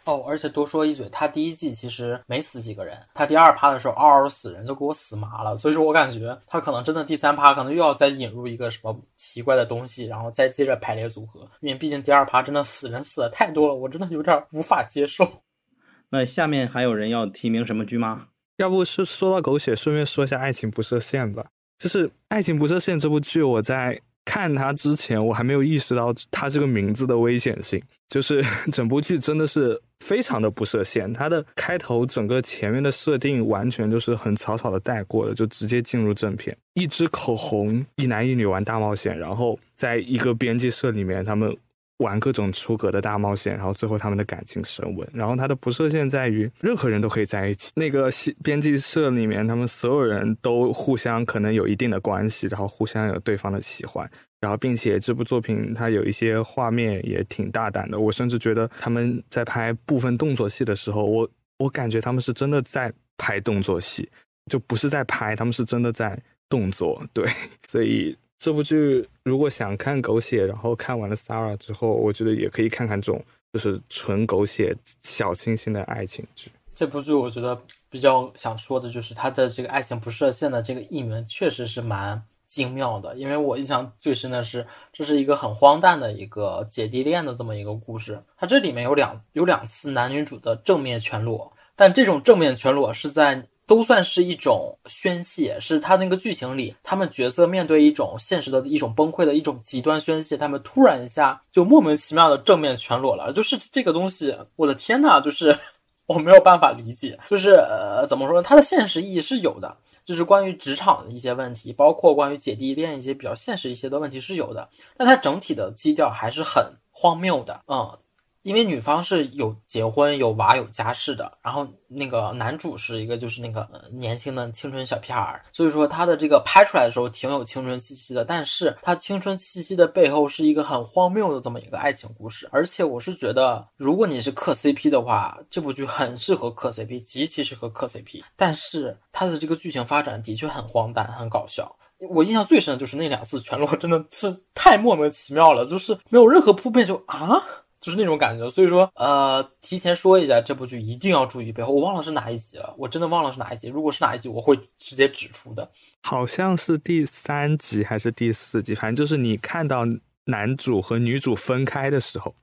哦，而且多说一嘴，他第一季其实没死几个人，他第二趴的时候嗷嗷死人，就给我死麻了。所以说我感觉他可能真的第三趴可能又要再引入一个什么奇怪的东西，然后再接着排列组合，因为毕竟第二趴真的死人死的太多了，我真的有点无法接受。<laughs> 那下面还有人要提名什么剧吗？要不是说到狗血，顺便说一下《爱情不设限》吧。就是《爱情不设限》这部剧，我在。看它之前，我还没有意识到它这个名字的危险性。就是 <laughs> 整部剧真的是非常的不设限，它的开头整个前面的设定完全就是很草草的带过的，就直接进入正片。一支口红，一男一女玩大冒险，然后在一个编辑社里面，他们。玩各种出格的大冒险，然后最后他们的感情升温。然后它的不设限在于任何人都可以在一起。那个编辑社里面，他们所有人都互相可能有一定的关系，然后互相有对方的喜欢。然后并且这部作品它有一些画面也挺大胆的。我甚至觉得他们在拍部分动作戏的时候，我我感觉他们是真的在拍动作戏，就不是在拍，他们是真的在动作。对，所以。这部剧如果想看狗血，然后看完了 Sara 之后，我觉得也可以看看这种就是纯狗血、小清新的爱情剧。这部剧我觉得比较想说的就是它的这个爱情不设限的这个译名确实是蛮精妙的，因为我印象最深的是这是一个很荒诞的一个姐弟恋的这么一个故事。它这里面有两有两次男女主的正面全裸，但这种正面全裸是在。都算是一种宣泄，是他那个剧情里，他们角色面对一种现实的一种崩溃的一种极端宣泄，他们突然一下就莫名其妙的正面全裸了，就是这个东西，我的天呐，就是 <laughs> 我没有办法理解，就是呃，怎么说呢？它的现实意义是有的，就是关于职场的一些问题，包括关于姐弟恋一些比较现实一些的问题是有的，但它整体的基调还是很荒谬的，嗯。因为女方是有结婚、有娃、有家室的，然后那个男主是一个就是那个年轻的青春小屁孩儿，所以说他的这个拍出来的时候挺有青春气息的，但是他青春气息的背后是一个很荒谬的这么一个爱情故事，而且我是觉得，如果你是磕 CP 的话，这部剧很适合磕 CP，极其适合磕 CP，但是它的这个剧情发展的确很荒诞、很搞笑。我印象最深的就是那两次全裸，真的是太莫名其妙了，就是没有任何铺垫就啊。就是那种感觉，所以说，呃，提前说一下，这部剧一定要注意背后。我忘了是哪一集了，我真的忘了是哪一集。如果是哪一集，我会直接指出的。好像是第三集还是第四集，反正就是你看到男主和女主分开的时候。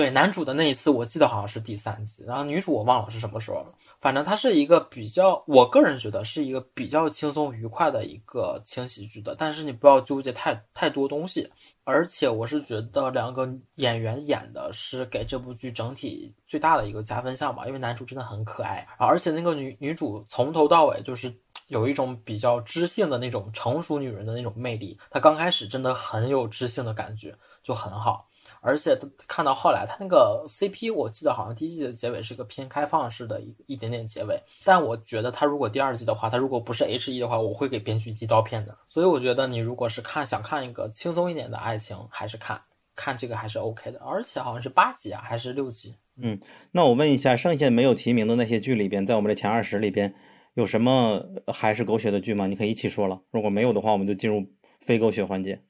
对男主的那一次，我记得好像是第三集，然后女主我忘了是什么时候了。反正它是一个比较，我个人觉得是一个比较轻松愉快的一个轻喜剧的，但是你不要纠结太太多东西。而且我是觉得两个演员演的是给这部剧整体最大的一个加分项吧，因为男主真的很可爱，而且那个女女主从头到尾就是有一种比较知性的那种成熟女人的那种魅力，她刚开始真的很有知性的感觉，就很好。而且看到后来，他那个 CP，我记得好像第一季的结尾是个偏开放式的一一点点结尾。但我觉得他如果第二季的话，他如果不是 H E 的话，我会给编剧寄刀片的。所以我觉得你如果是看想看一个轻松一点的爱情，还是看看这个还是 OK 的。而且好像是八集啊，还是六集？嗯，那我问一下，剩下没有提名的那些剧里边，在我们的前二十里边，有什么还是狗血的剧吗？你可以一起说了。如果没有的话，我们就进入非狗血环节。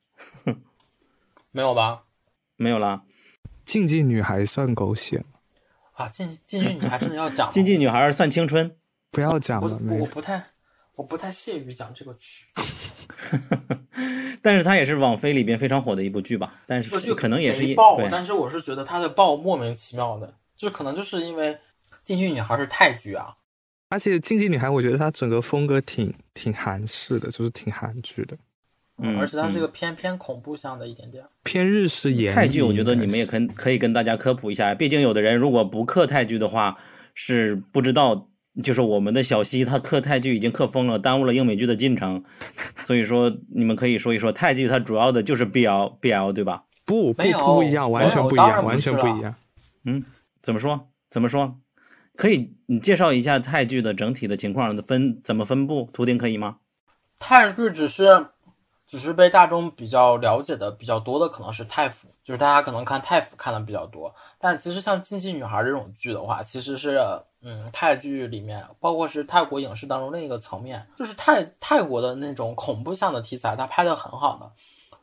<laughs> 没有吧？没有啦，竞技女孩算狗血吗？啊，竞竞技女孩真的要讲竞技女孩算青春，不要讲我了，没。我我不太我不太屑于讲这个剧，<laughs> 但是它也是网飞里边非常火的一部剧吧？但这个剧是可能也是一爆，但是我是觉得它的爆莫名其妙的，就可能就是因为《进击女孩》是泰剧啊，而且《竞技女孩》，我觉得它整个风格挺挺韩式的，就是挺韩剧的，嗯而且它是一嗯个偏偏恐怖向的一点点。偏日式演。泰剧，我觉得你们也可可以跟大家科普一下，毕竟有的人如果不磕泰剧的话，是不知道，就是我们的小西他磕泰剧已经磕疯了，耽误了英美剧的进程。所以说，你们可以说一说泰剧，它主要的就是 BL BL 对吧？不不不一样，完全不一样，完全不一样。嗯怎么说？怎么说？可以，你介绍一下泰剧的整体的情况分怎么分布？图钉可以吗？泰剧只是只是被大众比较了解的比较多的可能是泰服，就是大家可能看泰服看的比较多。但其实像《竞技女孩》这种剧的话，其实是嗯泰剧里面，包括是泰国影视当中另一个层面，就是泰泰国的那种恐怖向的题材，它拍的很好的。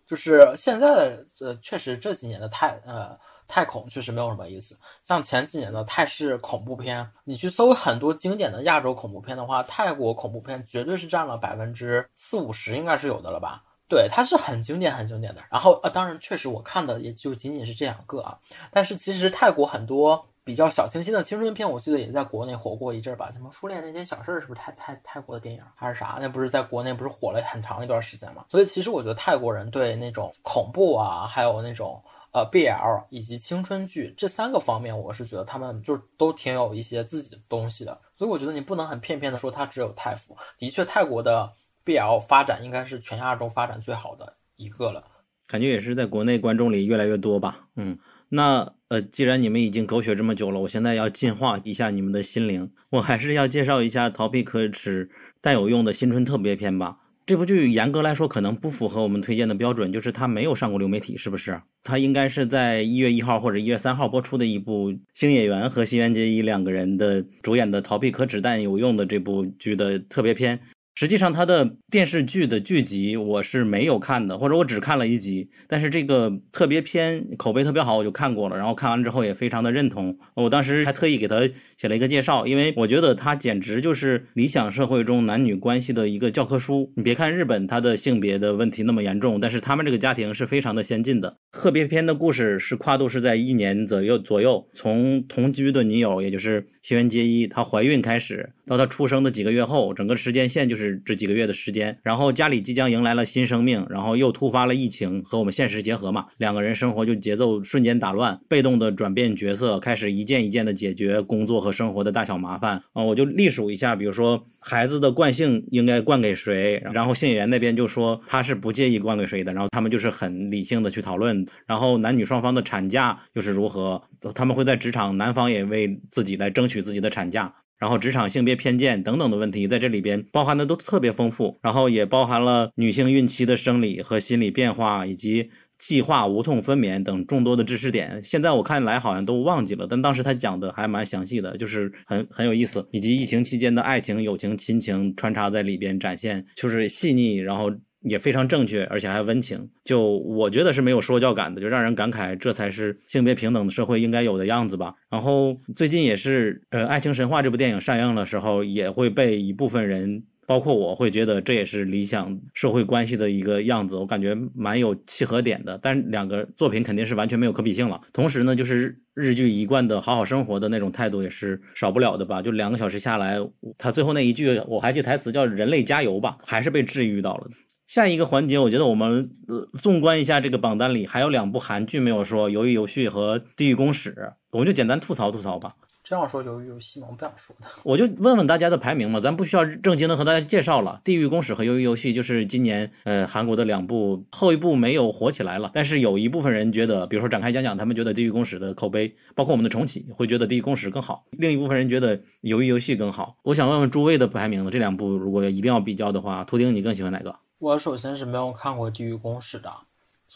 就是现在的呃，确实这几年的泰呃泰恐确实没有什么意思。像前几年的泰式恐怖片，你去搜很多经典的亚洲恐怖片的话，泰国恐怖片绝对是占了百分之四五十，应该是有的了吧？对，它是很经典、很经典的。然后呃，当然确实我看的也就仅仅是这两个啊。但是其实泰国很多比较小清新的青春片，我记得也在国内火过一阵儿吧。什么初恋那件小事儿是不是泰泰泰国的电影还是啥？那不是在国内不是火了很长一段时间嘛？所以其实我觉得泰国人对那种恐怖啊，还有那种呃 BL 以及青春剧这三个方面，我是觉得他们就都挺有一些自己的东西的。所以我觉得你不能很片面的说它只有泰服。的确，泰国的 BL 发展应该是全亚洲发展最好的一个了。感觉也是在国内观众里越来越多吧。嗯，那呃，既然你们已经狗血这么久了，我现在要净化一下你们的心灵，我还是要介绍一下《逃避可耻但有用的新春特别篇》吧。这部剧严格来说可能不符合我们推荐的标准，就是它没有上过流媒体，是不是？它应该是在一月一号或者一月三号播出的一部星野源和新垣结衣两个人的主演的《逃避可耻但有用的》这部剧的特别篇。实际上，他的电视剧的剧集我是没有看的，或者我只看了一集。但是这个特别篇口碑特别好，我就看过了。然后看完之后也非常的认同。我当时还特意给他写了一个介绍，因为我觉得他简直就是理想社会中男女关系的一个教科书。你别看日本他的性别的问题那么严重，但是他们这个家庭是非常的先进的。特别篇的故事是跨度是在一年左右左右，从同居的女友，也就是新垣结衣，她怀孕开始，到她出生的几个月后，整个时间线就是这几个月的时间。然后家里即将迎来了新生命，然后又突发了疫情，和我们现实结合嘛，两个人生活就节奏瞬间打乱，被动的转变角色，开始一件一件的解决工作和生活的大小麻烦啊、我就隶数一下，比如说孩子的惯性应该灌给谁，然后信源那边就说他是不介意灌给谁的，然后他们就是很理性的去讨论，然后男女双方的产假又是如何，他们会在职场，男方也为自己来争取自己的产假。然后职场性别偏见等等的问题，在这里边包含的都特别丰富，然后也包含了女性孕期的生理和心理变化，以及计划无痛分娩等众多的知识点。现在我看来好像都忘记了，但当时他讲的还蛮详细的，就是很很有意思，以及疫情期间的爱情、友情、亲情穿插在里边展现，就是细腻，然后。也非常正确，而且还温情，就我觉得是没有说教感的，就让人感慨这才是性别平等的社会应该有的样子吧。然后最近也是，呃，《爱情神话》这部电影上映的时候，也会被一部分人，包括我会觉得这也是理想社会关系的一个样子，我感觉蛮有契合点的。但两个作品肯定是完全没有可比性了。同时呢，就是日剧一贯的好好生活的那种态度也是少不了的吧。就两个小时下来，他最后那一句我还记台词叫“人类加油吧”，还是被治愈到了。下一个环节，我觉得我们呃纵观一下这个榜单里，还有两部韩剧没有说，《鱿鱼游戏》和《地狱公使》，我们就简单吐槽吐槽吧。这样说鱿鱼游戏吗？我不想说的。我就问问大家的排名嘛，咱不需要正经的和大家介绍了。《地狱公使》和《鱿鱼游戏》就是今年呃韩国的两部，后一部没有火起来了，但是有一部分人觉得，比如说展开讲讲，他们觉得《地狱公使》的口碑，包括我们的重启会觉得《地狱公使》更好，另一部分人觉得《鱿鱼游戏》更好。我想问问诸位的排名呢？这两部如果一定要比较的话，图丁你更喜欢哪个？我首先是没有看过《地狱公使》的，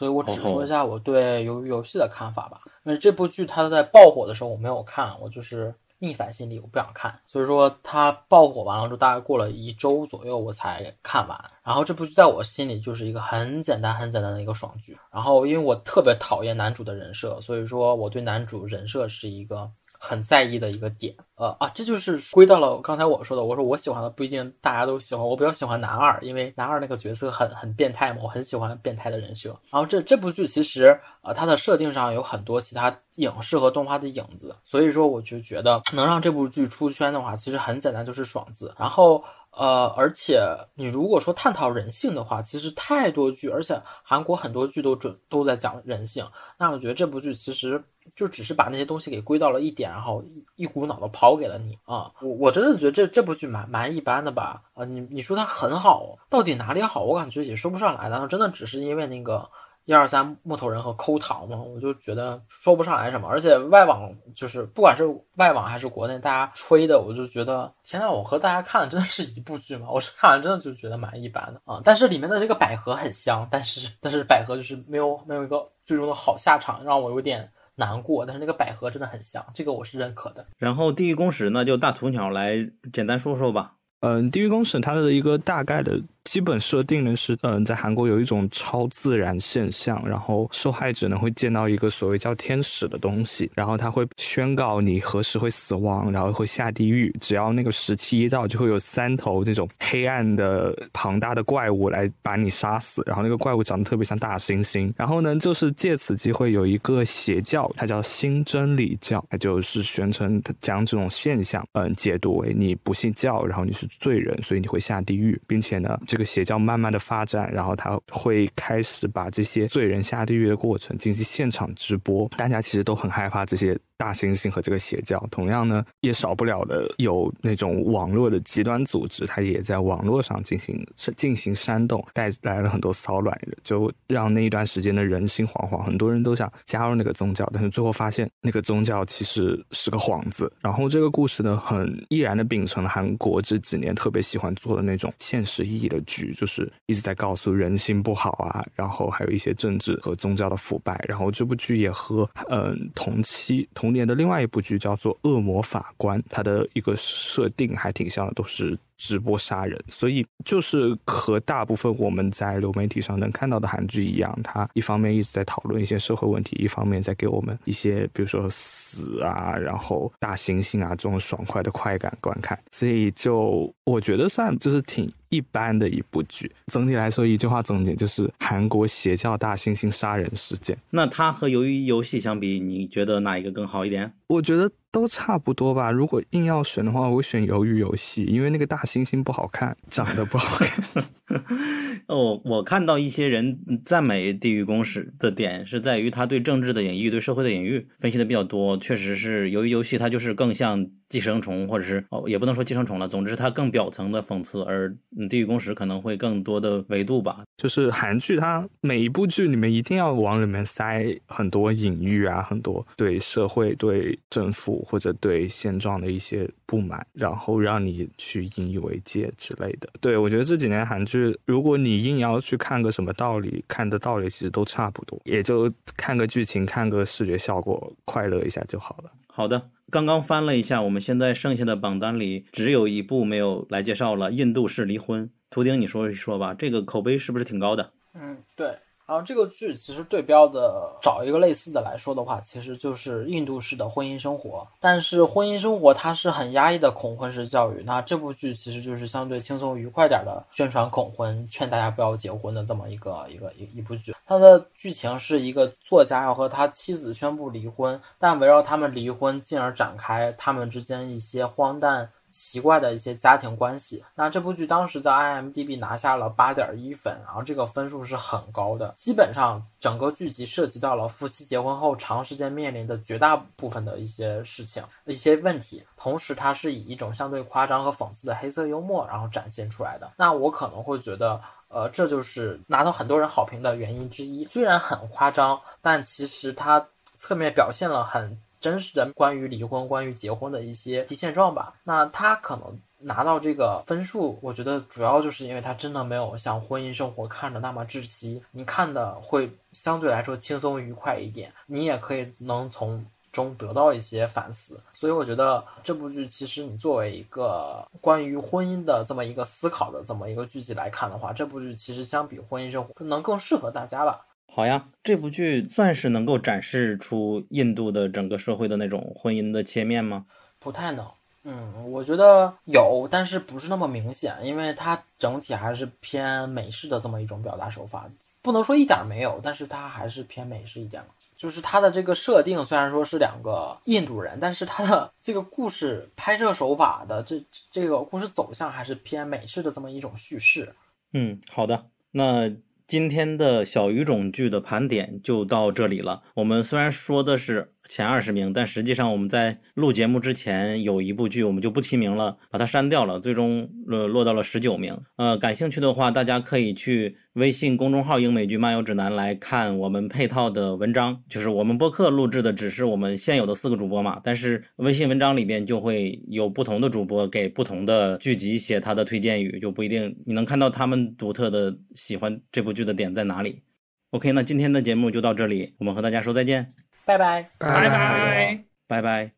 所以我只说一下我对《鱿鱼游戏》的看法吧。因为这部剧它在爆火的时候我没有看，我就是逆反心理，我不想看。所以说它爆火完了之后，大概过了一周左右我才看完。然后这部剧在我心里就是一个很简单、很简单的一个爽剧。然后因为我特别讨厌男主的人设，所以说我对男主人设是一个很在意的一个点。呃啊，这就是归到了刚才我说的，我说我喜欢的不一定大家都喜欢，我比较喜欢男二，因为男二那个角色很很变态嘛，我很喜欢变态的人设。然后这这部剧其实呃它的设定上有很多其他影视和动画的影子，所以说我就觉得能让这部剧出圈的话，其实很简单，就是爽字。然后。呃，而且你如果说探讨人性的话，其实太多剧，而且韩国很多剧都准都在讲人性。那我觉得这部剧其实就只是把那些东西给归到了一点，然后一股脑的抛给了你啊。我我真的觉得这这部剧蛮蛮一般的吧？啊，你你说它很好，到底哪里好？我感觉也说不上来。然后真的只是因为那个。一二三木头人和抠糖嘛，我就觉得说不上来什么，而且外网就是不管是外网还是国内，大家吹的，我就觉得天呐，我和大家看的真的是一部剧吗？我是看完真的就觉得蛮一般的啊。但是里面的这个百合很香，但是但是百合就是没有没有一个最终的好下场，让我有点难过。但是那个百合真的很香，这个我是认可的。然后地狱公使呢，就大鸵鸟来简单说说吧。嗯，地狱公使它的一个大概的。基本设定呢是，嗯，在韩国有一种超自然现象，然后受害者呢会见到一个所谓叫天使的东西，然后他会宣告你何时会死亡，然后会下地狱，只要那个时期一到，就会有三头这种黑暗的庞大的怪物来把你杀死，然后那个怪物长得特别像大猩猩，然后呢就是借此机会有一个邪教，它叫新真理教，它就是宣称将这种现象，嗯，解读为你不信教，然后你是罪人，所以你会下地狱，并且呢。这个邪教慢慢的发展，然后他会开始把这些罪人下地狱的过程进行现场直播，大家其实都很害怕这些。大猩猩和这个邪教，同样呢，也少不了的有那种网络的极端组织，它也在网络上进行进行煽动，带来了很多骚乱，就让那一段时间的人心惶惶，很多人都想加入那个宗教，但是最后发现那个宗教其实是个幌子。然后这个故事呢，很毅然的秉承了韩国这几年特别喜欢做的那种现实意义的剧，就是一直在告诉人心不好啊，然后还有一些政治和宗教的腐败。然后这部剧也和嗯同期同。年的另外一部剧叫做《恶魔法官》，它的一个设定还挺像的，都是。直播杀人，所以就是和大部分我们在流媒体上能看到的韩剧一样，它一方面一直在讨论一些社会问题，一方面在给我们一些比如说死啊，然后大猩猩啊这种爽快的快感观看。所以就我觉得算就是挺一般的一部剧。总体来说，一句话总结就是韩国邪教大猩猩杀人事件。那它和鱿鱼游戏相比，你觉得哪一个更好一点？我觉得。都差不多吧。如果硬要选的话，我选鱿鱼游戏，因为那个大猩猩不好看，长得不好看。<laughs> 哦，我看到一些人赞美《地狱公使》的点是在于他对政治的隐喻、对社会的隐喻分析的比较多。确实是，由于游戏它就是更像。寄生虫，或者是哦，也不能说寄生虫了。总之，它更表层的讽刺，而《地狱公使》可能会更多的维度吧。就是韩剧，它每一部剧里面一定要往里面塞很多隐喻啊，很多对社会、对政府或者对现状的一些不满，然后让你去引以为戒之类的。对我觉得这几年韩剧，如果你硬要去看个什么道理，看的道理其实都差不多，也就看个剧情，看个视觉效果，快乐一下就好了。好的。刚刚翻了一下，我们现在剩下的榜单里只有一部没有来介绍了，《印度式离婚》。图钉，你说一说吧，这个口碑是不是挺高的？嗯，对。然后这个剧其实对标的找一个类似的来说的话，其实就是印度式的婚姻生活。但是婚姻生活它是很压抑的恐婚式教育，那这部剧其实就是相对轻松愉快点的宣传恐婚、劝大家不要结婚的这么一个一个一一部剧。它的剧情是一个作家要和他妻子宣布离婚，但围绕他们离婚，进而展开他们之间一些荒诞。奇怪的一些家庭关系。那这部剧当时在 IMDB 拿下了八点一分，然后这个分数是很高的。基本上整个剧集涉及到了夫妻结婚后长时间面临的绝大部分的一些事情、一些问题。同时，它是以一种相对夸张和讽刺的黑色幽默，然后展现出来的。那我可能会觉得，呃，这就是拿到很多人好评的原因之一。虽然很夸张，但其实它侧面表现了很。真实的关于离婚、关于结婚的一些现状吧。那他可能拿到这个分数，我觉得主要就是因为他真的没有像婚姻生活看的那么窒息，你看的会相对来说轻松愉快一点，你也可以能从中得到一些反思。所以我觉得这部剧其实你作为一个关于婚姻的这么一个思考的这么一个剧集来看的话，这部剧其实相比婚姻生活能更适合大家吧。好呀，这部剧算是能够展示出印度的整个社会的那种婚姻的切面吗？不太能。嗯，我觉得有，但是不是那么明显，因为它整体还是偏美式的这么一种表达手法，不能说一点没有，但是它还是偏美式一点嘛就是它的这个设定虽然说是两个印度人，但是它的这个故事拍摄手法的这这个故事走向还是偏美式的这么一种叙事。嗯，好的，那。今天的小语种剧的盘点就到这里了。我们虽然说的是前二十名，但实际上我们在录节目之前有一部剧我们就不提名了，把它删掉了，最终落落到了十九名。呃，感兴趣的话，大家可以去。微信公众号“英美剧漫游指南”来看我们配套的文章，就是我们播客录制的只是我们现有的四个主播嘛，但是微信文章里边就会有不同的主播给不同的剧集写他的推荐语，就不一定你能看到他们独特的喜欢这部剧的点在哪里。OK，那今天的节目就到这里，我们和大家说再见，拜拜，拜拜，拜拜。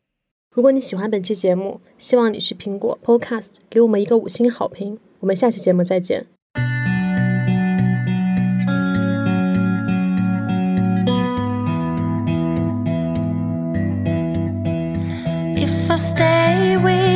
如果你喜欢本期节目，希望你去苹果 Podcast 给我们一个五星好评。我们下期节目再见。I stay with